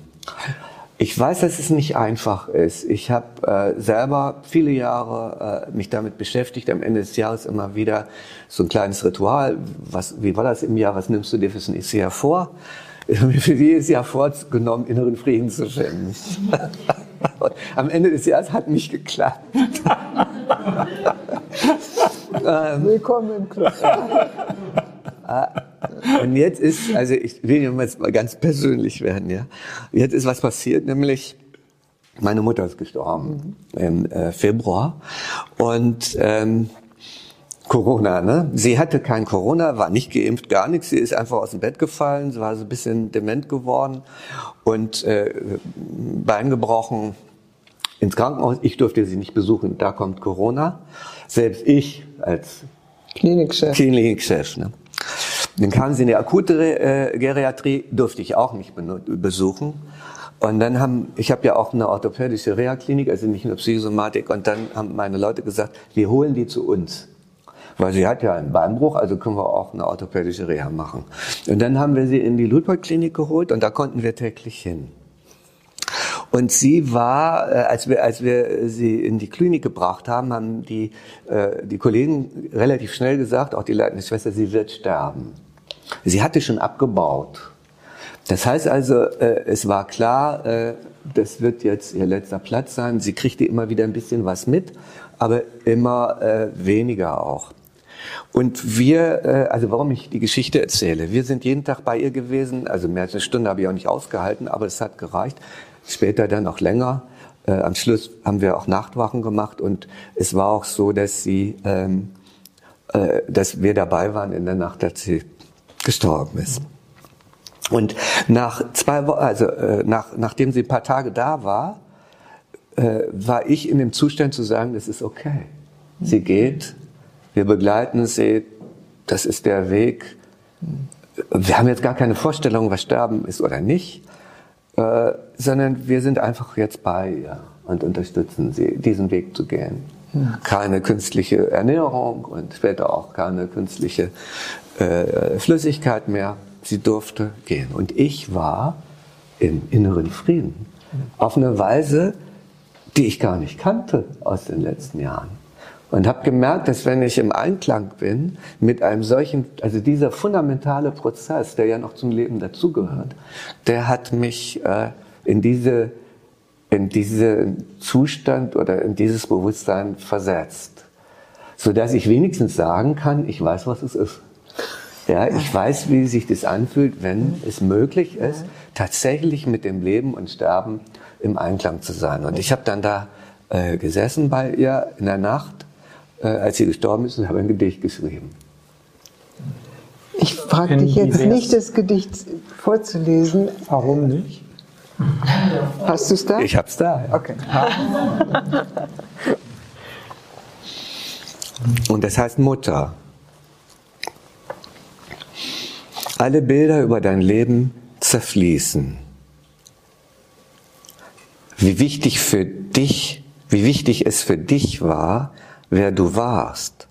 Ich weiß, dass es nicht einfach ist. Ich habe äh, selber viele Jahre äh, mich damit beschäftigt, am Ende des Jahres immer wieder so ein kleines Ritual. Was, wie war das im Jahr? Was nimmst du dir für ein Jahr vor? Für jedes Jahr vorgenommen, inneren Frieden zu finden. <laughs> Am Ende des Jahres hat nicht geklappt. <laughs> Willkommen im Club. <laughs> Ah, und jetzt ist, also ich will jetzt mal ganz persönlich werden, ja. Jetzt ist was passiert, nämlich meine Mutter ist gestorben mhm. im äh, Februar und ähm, Corona, ne? Sie hatte kein Corona, war nicht geimpft, gar nichts. Sie ist einfach aus dem Bett gefallen, sie war so ein bisschen dement geworden und äh, Bein gebrochen ins Krankenhaus. Ich durfte sie nicht besuchen, da kommt Corona. Selbst ich als Klinikchef. Klinikchef ne? Dann kam sie in die akute äh, Geriatrie, durfte ich auch nicht besuchen. Und dann haben, ich habe ja auch eine orthopädische Reha-Klinik, also nicht nur Psychosomatik, und dann haben meine Leute gesagt, wir holen die zu uns. Weil sie hat ja einen Beinbruch, also können wir auch eine orthopädische Reha machen. Und dann haben wir sie in die Ludwig-Klinik geholt und da konnten wir täglich hin. Und sie war, äh, als wir, als wir sie in die Klinik gebracht haben, haben die, äh, die Kollegen relativ schnell gesagt, auch die leitende Schwester, sie wird sterben. Sie hatte schon abgebaut. Das heißt also, äh, es war klar, das wird jetzt ihr letzter Platz sein. Sie kriegte immer wieder ein bisschen was mit, aber immer weniger auch. Und wir, äh, also warum ich die Geschichte erzähle, wir sind jeden Tag bei ihr gewesen, also mehr als eine Stunde habe ich auch nicht ausgehalten, aber es hat gereicht. Später dann auch länger. Äh, am Schluss haben wir auch Nachtwachen gemacht und es war auch so, dass sie, ähm, äh, dass wir dabei waren in der Nacht, als sie gestorben ist. Und nach zwei Wochen, also äh, nach, nachdem sie ein paar Tage da war, äh, war ich in dem Zustand zu sagen, das ist okay. Sie geht, wir begleiten sie, das ist der Weg. Wir haben jetzt gar keine Vorstellung, was Sterben ist oder nicht, äh, sondern wir sind einfach jetzt bei ihr und unterstützen sie, diesen Weg zu gehen. Keine künstliche Ernährung und später auch keine künstliche äh, Flüssigkeit mehr. Sie durfte gehen. Und ich war im inneren Frieden. Auf eine Weise, die ich gar nicht kannte aus den letzten Jahren. Und habe gemerkt, dass wenn ich im Einklang bin mit einem solchen, also dieser fundamentale Prozess, der ja noch zum Leben dazugehört, der hat mich äh, in diese in diesen Zustand oder in dieses Bewusstsein versetzt, so dass ich wenigstens sagen kann, ich weiß, was es ist. Ja, ich weiß, wie sich das anfühlt, wenn es möglich ist, tatsächlich mit dem Leben und Sterben im Einklang zu sein. Und ich habe dann da äh, gesessen bei ihr in der Nacht äh, als sie gestorben ist und habe ein Gedicht geschrieben. Ich frage dich jetzt nicht, das Gedicht vorzulesen. Warum nicht? Hast du es da? Ich habe es da. Ja. Okay. <laughs> Und das heißt Mutter. Alle Bilder über dein Leben zerfließen. Wie wichtig für dich, wie wichtig es für dich war, wer du warst,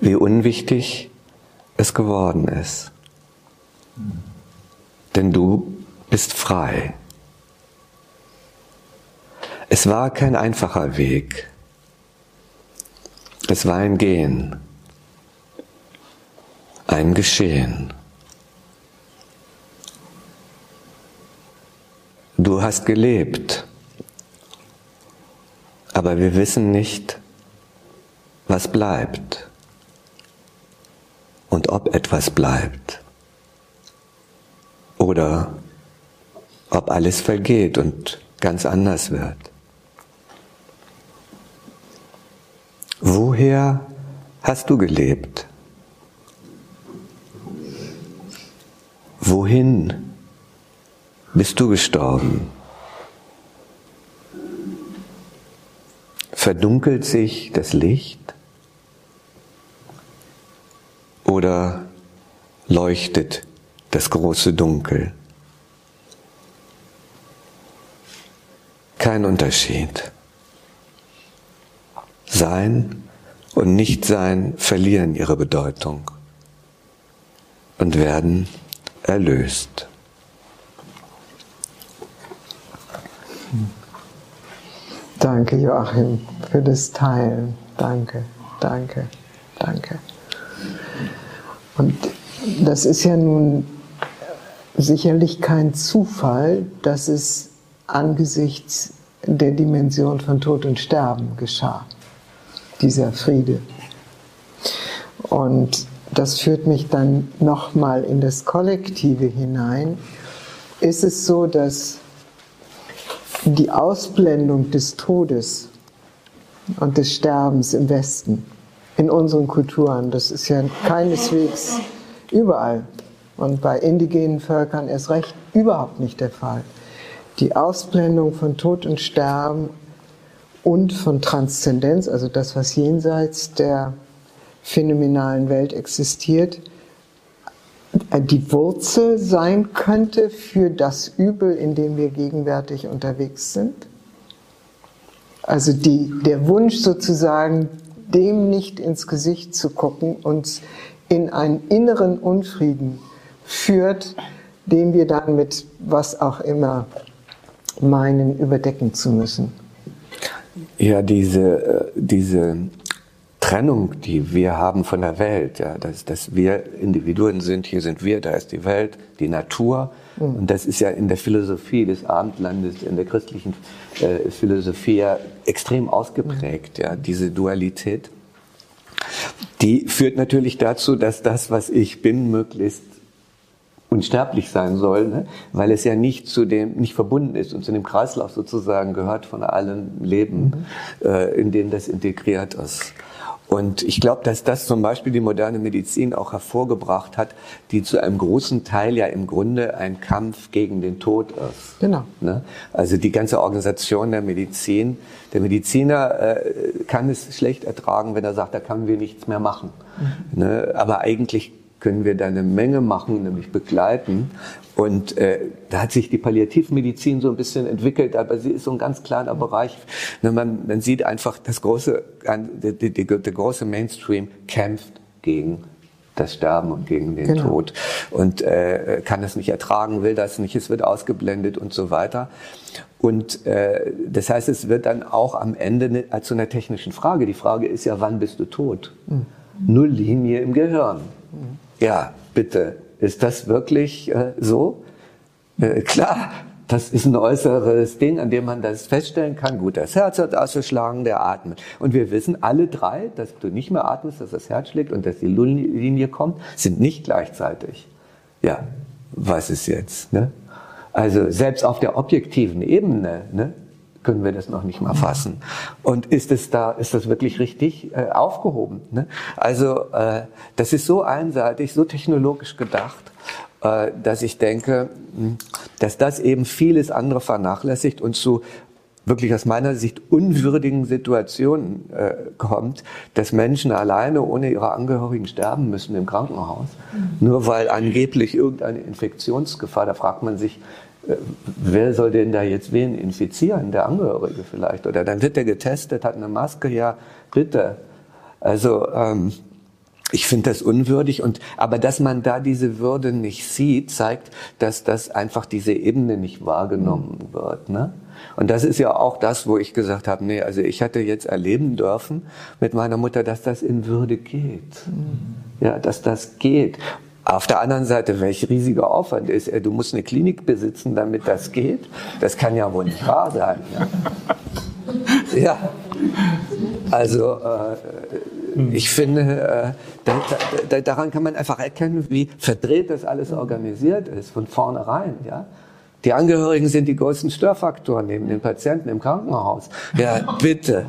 wie unwichtig es geworden ist. Denn du bist frei. Es war kein einfacher Weg. Es war ein Gehen, ein Geschehen. Du hast gelebt aber wir wissen nicht, was bleibt und ob etwas bleibt oder ob alles vergeht und ganz anders wird. Woher hast du gelebt? Wohin bist du gestorben? Verdunkelt sich das Licht oder leuchtet das große Dunkel? Kein Unterschied. Sein und Nichtsein verlieren ihre Bedeutung und werden erlöst. Danke, Joachim, für das Teilen. Danke, danke, danke. Und das ist ja nun sicherlich kein Zufall, dass es angesichts der Dimension von Tod und Sterben geschah, dieser Friede. Und das führt mich dann nochmal in das Kollektive hinein. Ist es so, dass die Ausblendung des Todes und des Sterbens im Westen, in unseren Kulturen, das ist ja keineswegs überall und bei indigenen Völkern erst recht überhaupt nicht der Fall. Die Ausblendung von Tod und Sterben und von Transzendenz, also das, was jenseits der phänomenalen Welt existiert, die Wurzel sein könnte für das Übel, in dem wir gegenwärtig unterwegs sind? Also die, der Wunsch sozusagen, dem nicht ins Gesicht zu gucken, uns in einen inneren Unfrieden führt, den wir dann mit was auch immer meinen, überdecken zu müssen. Ja, diese, äh, diese Trennung, die wir haben von der Welt, ja, dass, dass wir Individuen sind, hier sind wir, da ist die Welt, die Natur. Mhm. Und das ist ja in der Philosophie des Abendlandes, in der christlichen äh, Philosophie ja extrem ausgeprägt, ja, diese Dualität. die führt natürlich dazu, dass das, was ich bin, möglichst unsterblich sein soll, ne? weil es ja nicht zu dem, nicht verbunden ist und zu dem Kreislauf sozusagen gehört von allem Leben, mhm. äh, in dem das integriert ist. Und ich glaube, dass das zum Beispiel die moderne Medizin auch hervorgebracht hat, die zu einem großen Teil ja im Grunde ein Kampf gegen den Tod ist. Genau. Ne? Also die ganze Organisation der Medizin, der Mediziner äh, kann es schlecht ertragen, wenn er sagt, da können wir nichts mehr machen. Mhm. Ne? Aber eigentlich können wir da eine Menge machen, nämlich begleiten. Und äh, da hat sich die Palliativmedizin so ein bisschen entwickelt, aber sie ist so ein ganz kleiner Bereich. Ne, man, man sieht einfach, das große, der, der, der große Mainstream kämpft gegen das Sterben und gegen den genau. Tod und äh, kann es nicht ertragen, will das nicht, es wird ausgeblendet und so weiter. Und äh, das heißt, es wird dann auch am Ende ne, zu einer technischen Frage. Die Frage ist ja, wann bist du tot? Mhm. Nulllinie im Gehirn. Ja, bitte, ist das wirklich äh, so? Äh, klar, das ist ein äußeres Ding, an dem man das feststellen kann. Gut, das Herz hat ausgeschlagen, der atmet. Und wir wissen alle drei, dass du nicht mehr atmest, dass das Herz schlägt und dass die Linie kommt, sind nicht gleichzeitig. Ja, was ist jetzt? Ne? Also selbst auf der objektiven Ebene ne, können wir das noch nicht mal fassen. Und ist es da, ist das wirklich richtig äh, aufgehoben? Ne? Also äh, das ist so einseitig, so technologisch gedacht, äh, dass ich denke, hm, dass das eben vieles andere vernachlässigt und zu wirklich aus meiner Sicht unwürdigen Situationen äh, kommt, dass Menschen alleine ohne ihre Angehörigen sterben müssen im Krankenhaus, mhm. nur weil angeblich irgendeine Infektionsgefahr, da fragt man sich, wer soll denn da jetzt wen infizieren? Der Angehörige vielleicht. Oder dann wird er getestet, hat eine Maske, ja, bitte. Also ähm, ich finde das unwürdig und aber dass man da diese Würde nicht sieht, zeigt, dass das einfach diese Ebene nicht wahrgenommen wird. Ne? Und das ist ja auch das, wo ich gesagt habe, nee, also ich hatte jetzt erleben dürfen mit meiner Mutter, dass das in Würde geht. Ja, dass das geht. Auf der anderen Seite, welch riesiger Aufwand ist, du musst eine Klinik besitzen, damit das geht. Das kann ja wohl nicht wahr sein. Ja, <laughs> ja. also äh, ich finde, äh, da, da, daran kann man einfach erkennen, wie verdreht das alles organisiert ist von vornherein. Ja. Die Angehörigen sind die größten Störfaktoren neben den Patienten im Krankenhaus. Ja, bitte.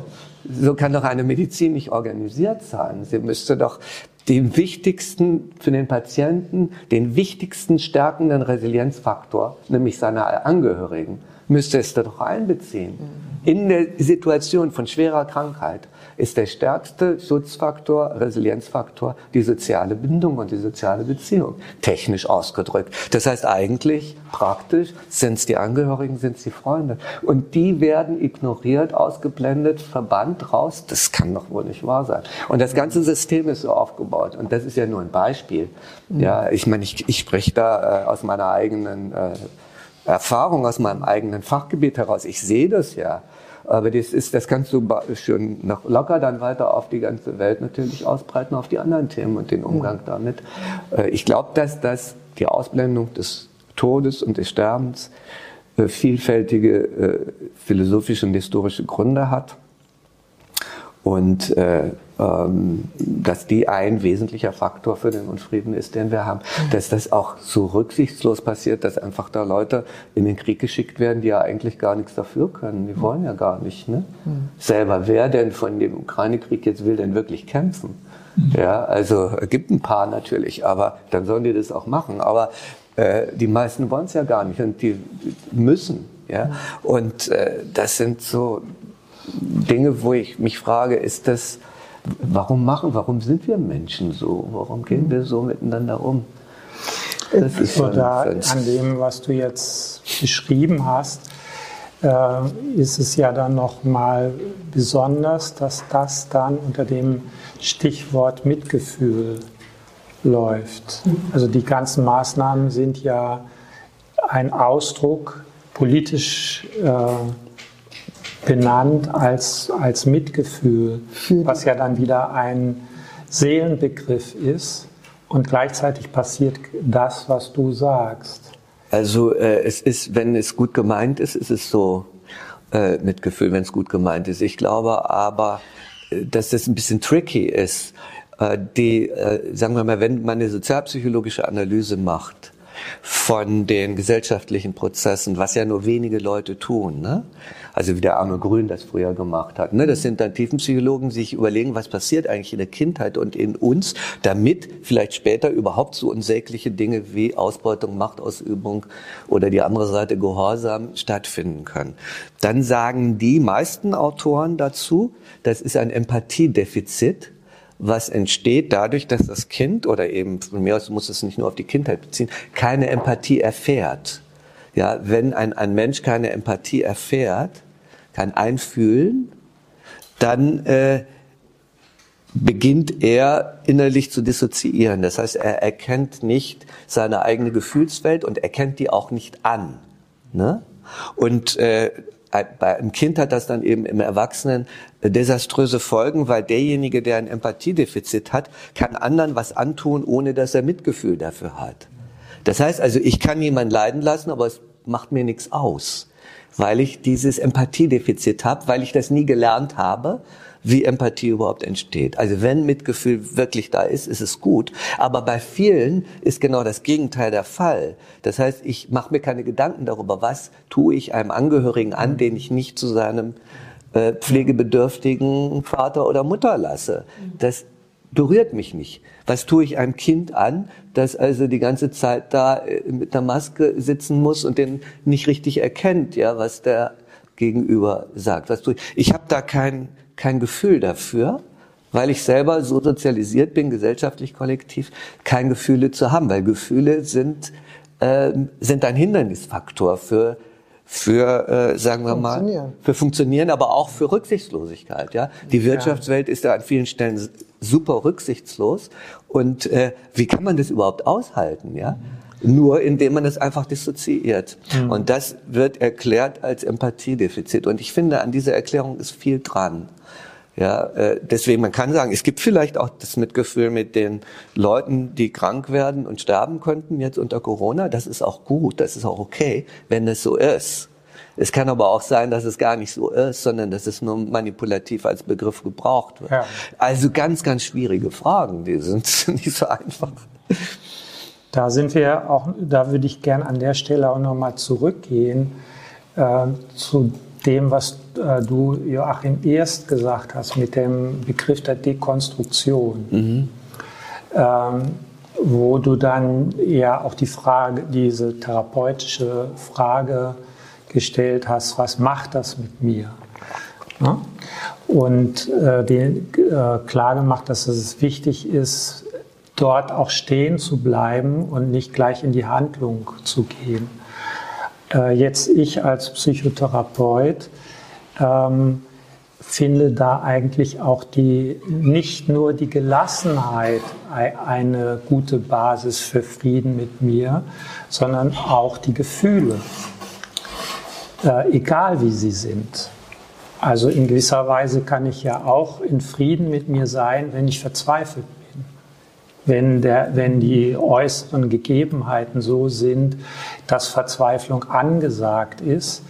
So kann doch eine Medizin nicht organisiert sein. Sie müsste doch den wichtigsten für den Patienten, den wichtigsten stärkenden Resilienzfaktor, nämlich seine Angehörigen, müsste es da doch einbeziehen. In der Situation von schwerer Krankheit ist der stärkste Schutzfaktor, Resilienzfaktor die soziale Bindung und die soziale Beziehung, technisch ausgedrückt. Das heißt eigentlich, praktisch, sind es die Angehörigen, sind es die Freunde. Und die werden ignoriert, ausgeblendet, verbannt raus. Das kann doch wohl nicht wahr sein. Und das ganze System ist so aufgebaut. Und das ist ja nur ein Beispiel. Ja, ich meine, ich, ich spreche da äh, aus meiner eigenen äh, Erfahrung, aus meinem eigenen Fachgebiet heraus. Ich sehe das ja. Aber das ist, das kannst du schon noch locker dann weiter auf die ganze Welt natürlich ausbreiten, auf die anderen Themen und den Umgang damit. Äh, ich glaube, dass das die Ausblendung des Todes und des Sterbens äh, vielfältige äh, philosophische und historische Gründe hat. Und dass die ein wesentlicher Faktor für den Unfrieden ist, den wir haben. Mhm. Dass das auch so rücksichtslos passiert, dass einfach da Leute in den Krieg geschickt werden, die ja eigentlich gar nichts dafür können. Die wollen ja gar nicht. Ne? Mhm. Selber, wer denn von dem Ukraine-Krieg jetzt will denn wirklich kämpfen? Mhm. Ja, also es gibt ein paar natürlich, aber dann sollen die das auch machen. Aber äh, die meisten wollen es ja gar nicht und die, die müssen. Ja? Und äh, das sind so Dinge, wo ich mich frage, ist das warum machen, warum sind wir Menschen so? Warum gehen wir so miteinander um? Das ist Oder an dem, was du jetzt beschrieben hast, äh, ist es ja dann nochmal besonders, dass das dann unter dem Stichwort Mitgefühl läuft. Also die ganzen Maßnahmen sind ja ein Ausdruck politisch äh, benannt als, als Mitgefühl, was ja dann wieder ein Seelenbegriff ist. Und gleichzeitig passiert das, was du sagst. Also äh, es ist, wenn es gut gemeint ist, ist es so äh, Mitgefühl, wenn es gut gemeint ist. Ich glaube aber, äh, dass das ein bisschen tricky ist, äh, die, äh, sagen wir mal, wenn man eine sozialpsychologische Analyse macht von den gesellschaftlichen Prozessen, was ja nur wenige Leute tun, ne? also wie der Arno Grün das früher gemacht hat. Ne? Das sind dann Tiefenpsychologen, die sich überlegen, was passiert eigentlich in der Kindheit und in uns, damit vielleicht später überhaupt so unsägliche Dinge wie Ausbeutung, Machtausübung oder die andere Seite Gehorsam stattfinden können. Dann sagen die meisten Autoren dazu, das ist ein Empathiedefizit was entsteht dadurch, dass das Kind oder eben von mir aus muss es nicht nur auf die Kindheit beziehen, keine Empathie erfährt. Ja, wenn ein, ein Mensch keine Empathie erfährt, kein Einfühlen, dann äh, beginnt er innerlich zu dissoziieren. Das heißt, er erkennt nicht seine eigene Gefühlswelt und erkennt die auch nicht an. Ne? Und äh, bei einem Kind hat das dann eben im Erwachsenen äh, desaströse Folgen, weil derjenige, der ein Empathiedefizit hat, kann anderen was antun, ohne dass er Mitgefühl dafür hat. Das heißt also, ich kann jemanden leiden lassen, aber es macht mir nichts aus weil ich dieses Empathiedefizit habe, weil ich das nie gelernt habe, wie Empathie überhaupt entsteht. Also wenn Mitgefühl wirklich da ist, ist es gut. Aber bei vielen ist genau das Gegenteil der Fall. Das heißt, ich mache mir keine Gedanken darüber, was tue ich einem Angehörigen an, den ich nicht zu seinem äh, pflegebedürftigen Vater oder Mutter lasse. Das berührt mich nicht. Was tue ich einem Kind an, das also die ganze Zeit da äh, mit einer Maske sitzen muss und den nicht richtig erkennt, ja, was der Gegenüber sagt? Was tue ich? Ich habe da kein, kein Gefühl dafür, weil ich selber so sozialisiert bin, gesellschaftlich kollektiv, kein Gefühle zu haben, weil Gefühle sind, äh, sind ein Hindernisfaktor für für, äh, sagen wir mal, für Funktionieren, aber auch für Rücksichtslosigkeit. Ja, die Wirtschaftswelt ist da an vielen Stellen super rücksichtslos. Und äh, wie kann man das überhaupt aushalten? Ja, nur indem man es einfach dissoziiert. Mhm. Und das wird erklärt als Empathiedefizit. Und ich finde, an dieser Erklärung ist viel dran. Ja, äh, deswegen, man kann sagen, es gibt vielleicht auch das Mitgefühl mit den Leuten, die krank werden und sterben könnten jetzt unter Corona. Das ist auch gut, das ist auch okay, wenn es so ist. Es kann aber auch sein, dass es gar nicht so ist, sondern dass es nur manipulativ als Begriff gebraucht wird. Ja. Also ganz, ganz schwierige Fragen, die sind <laughs> nicht so einfach. Da sind wir auch, da würde ich gern an der Stelle auch nochmal zurückgehen äh, zu dem, was äh, du, Joachim, erst gesagt hast mit dem Begriff der Dekonstruktion, mhm. ähm, wo du dann ja auch die Frage, diese therapeutische Frage gestellt hast, was macht das mit mir? Ja? Und äh, die, äh, klar gemacht, dass es wichtig ist, dort auch stehen zu bleiben und nicht gleich in die Handlung zu gehen. Äh, jetzt ich als Psychotherapeut ähm, finde da eigentlich auch die, nicht nur die Gelassenheit eine gute Basis für Frieden mit mir, sondern auch die Gefühle, äh, egal wie sie sind. Also in gewisser Weise kann ich ja auch in Frieden mit mir sein, wenn ich verzweifelt wenn, der, wenn die äußeren Gegebenheiten so sind, dass Verzweiflung angesagt ist,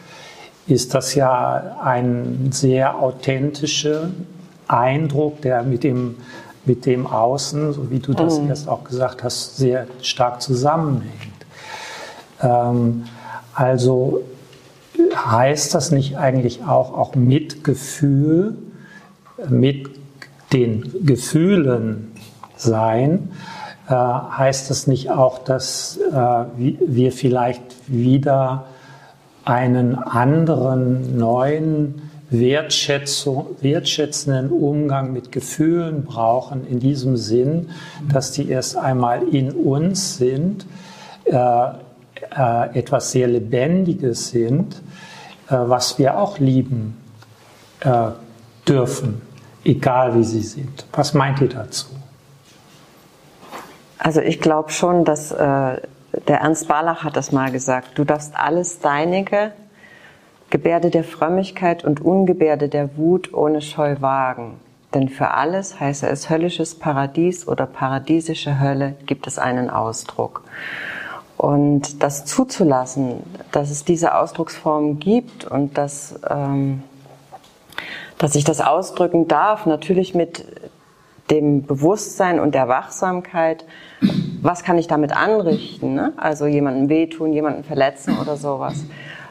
ist das ja ein sehr authentischer Eindruck, der mit dem, mit dem Außen, so wie du das mhm. erst auch gesagt hast, sehr stark zusammenhängt. Ähm, also heißt das nicht eigentlich auch, auch Mitgefühl, mit den Gefühlen sein, äh, heißt das nicht auch, dass äh, wir vielleicht wieder einen anderen, neuen, wertschätzenden Umgang mit Gefühlen brauchen, in diesem Sinn, dass die erst einmal in uns sind, äh, äh, etwas sehr Lebendiges sind, äh, was wir auch lieben äh, dürfen, egal wie sie sind. Was meint ihr dazu? Also ich glaube schon, dass äh, der Ernst Barlach hat das mal gesagt. Du darfst alles Deinige, Gebärde der Frömmigkeit und Ungebärde der Wut ohne Scheu wagen. Denn für alles, heiße es höllisches Paradies oder paradiesische Hölle, gibt es einen Ausdruck. Und das zuzulassen, dass es diese Ausdrucksform gibt und dass, ähm, dass ich das ausdrücken darf, natürlich mit dem Bewusstsein und der Wachsamkeit, was kann ich damit anrichten? Ne? Also jemanden wehtun, jemanden verletzen oder sowas.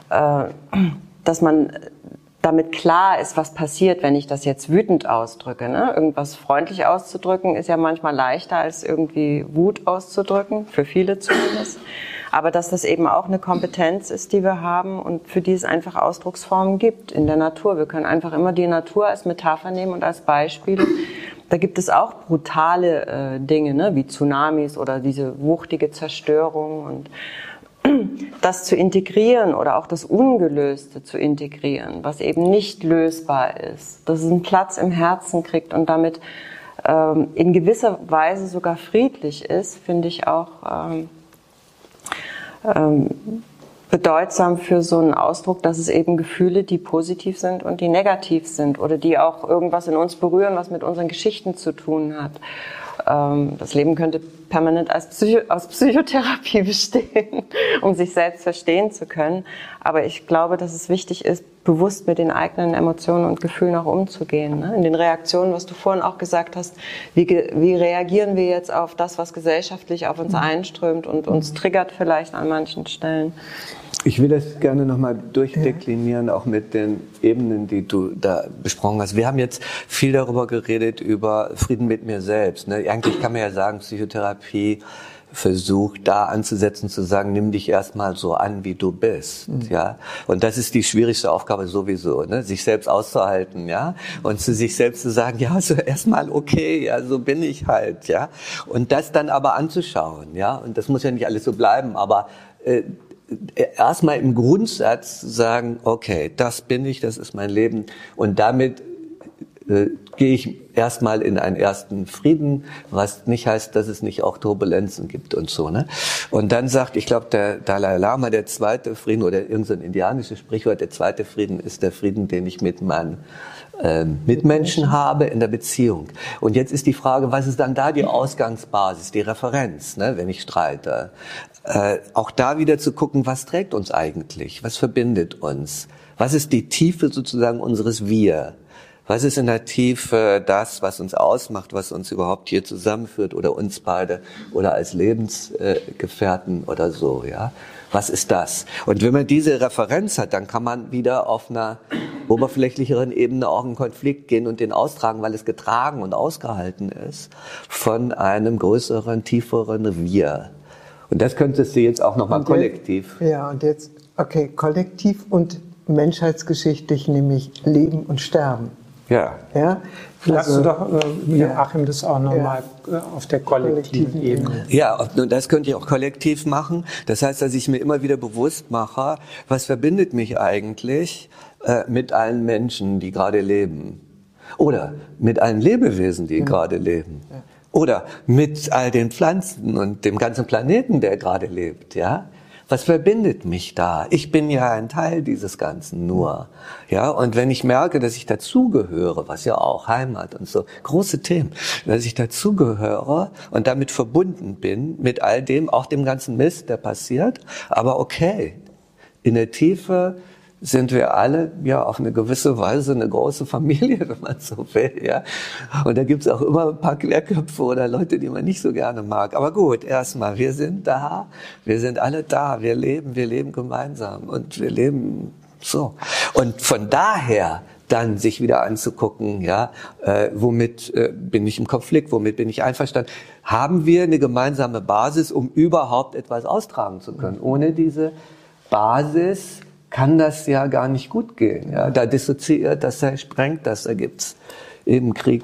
Äh, dass man damit klar ist, was passiert, wenn ich das jetzt wütend ausdrücke. Ne? Irgendwas freundlich auszudrücken ist ja manchmal leichter als irgendwie Wut auszudrücken, für viele zumindest. Aber dass das eben auch eine Kompetenz ist, die wir haben und für die es einfach Ausdrucksformen gibt in der Natur. Wir können einfach immer die Natur als Metapher nehmen und als Beispiel. Da gibt es auch brutale äh, Dinge, ne? wie Tsunamis oder diese wuchtige Zerstörung und <clears throat> das zu integrieren oder auch das Ungelöste zu integrieren, was eben nicht lösbar ist, dass es einen Platz im Herzen kriegt und damit ähm, in gewisser Weise sogar friedlich ist, finde ich auch ähm, ähm, bedeutsam für so einen Ausdruck, dass es eben Gefühle, die positiv sind und die negativ sind oder die auch irgendwas in uns berühren, was mit unseren Geschichten zu tun hat. Ähm, das Leben könnte permanent als Psycho aus Psychotherapie <laughs> bestehen, um sich selbst verstehen zu können. Aber ich glaube, dass es wichtig ist, bewusst mit den eigenen Emotionen und Gefühlen auch umzugehen. Ne? In den Reaktionen, was du vorhin auch gesagt hast, wie, wie reagieren wir jetzt auf das, was gesellschaftlich auf uns einströmt und uns triggert vielleicht an manchen Stellen. Ich will das gerne nochmal durchdeklinieren, auch mit den Ebenen, die du da besprochen hast. Wir haben jetzt viel darüber geredet, über Frieden mit mir selbst. Ne? Eigentlich kann man ja sagen, Psychotherapie versucht da anzusetzen, zu sagen, nimm dich erstmal so an, wie du bist, mhm. ja. Und das ist die schwierigste Aufgabe sowieso, ne? sich selbst auszuhalten, ja. Und zu sich selbst zu sagen, ja, so erstmal okay, ja, so bin ich halt, ja. Und das dann aber anzuschauen, ja. Und das muss ja nicht alles so bleiben, aber äh, erstmal im Grundsatz sagen, okay, das bin ich, das ist mein Leben und damit äh, gehe ich erstmal in einen ersten Frieden, was nicht heißt, dass es nicht auch Turbulenzen gibt und so. Ne? Und dann sagt, ich glaube, der Dalai Lama, der zweite Frieden oder irgendein indianisches Sprichwort, der zweite Frieden ist der Frieden, den ich mit meinen äh, Mitmenschen habe in der Beziehung. Und jetzt ist die Frage, was ist dann da die Ausgangsbasis, die Referenz, ne, wenn ich streite? Äh, auch da wieder zu gucken, was trägt uns eigentlich? Was verbindet uns? Was ist die Tiefe sozusagen unseres Wir? Was ist in der Tiefe das, was uns ausmacht, was uns überhaupt hier zusammenführt oder uns beide oder als Lebensgefährten oder so, ja? Was ist das? Und wenn man diese Referenz hat, dann kann man wieder auf einer oberflächlicheren Ebene auch in Konflikt gehen und den austragen, weil es getragen und ausgehalten ist von einem größeren, tieferen Wir. Und das könntest du jetzt auch nochmal kollektiv. Ja, und jetzt, okay, kollektiv und menschheitsgeschichtlich, nämlich Leben und Sterben. Ja. ja? Lass also, du doch, äh, ja. Achim, das auch nochmal ja. Äh, auf der kollektiven, kollektiven Ebene. Ja, und das könnt ihr auch kollektiv machen. Das heißt, dass ich mir immer wieder bewusst mache, was verbindet mich eigentlich äh, mit allen Menschen, die gerade leben. Oder mit allen Lebewesen, die ja. gerade leben. Oder mit all den Pflanzen und dem ganzen Planeten, der gerade lebt, ja? Was verbindet mich da? Ich bin ja ein Teil dieses Ganzen nur. Ja, und wenn ich merke, dass ich dazugehöre, was ja auch Heimat und so, große Themen, dass ich dazugehöre und damit verbunden bin mit all dem, auch dem ganzen Mist, der passiert, aber okay, in der Tiefe sind wir alle ja auf eine gewisse Weise eine große Familie, <laughs> wenn man so will. Ja? Und da gibt's auch immer ein paar Querköpfe oder Leute, die man nicht so gerne mag. Aber gut, erstmal, wir sind da, wir sind alle da, wir leben, wir leben gemeinsam und wir leben so. Und von daher dann sich wieder anzugucken, ja, äh, womit äh, bin ich im Konflikt, womit bin ich einverstanden, haben wir eine gemeinsame Basis, um überhaupt etwas austragen zu können. Ohne diese Basis kann das ja gar nicht gut gehen. Ja? Da dissoziiert, das sprengt, das ergibt's eben Krieg.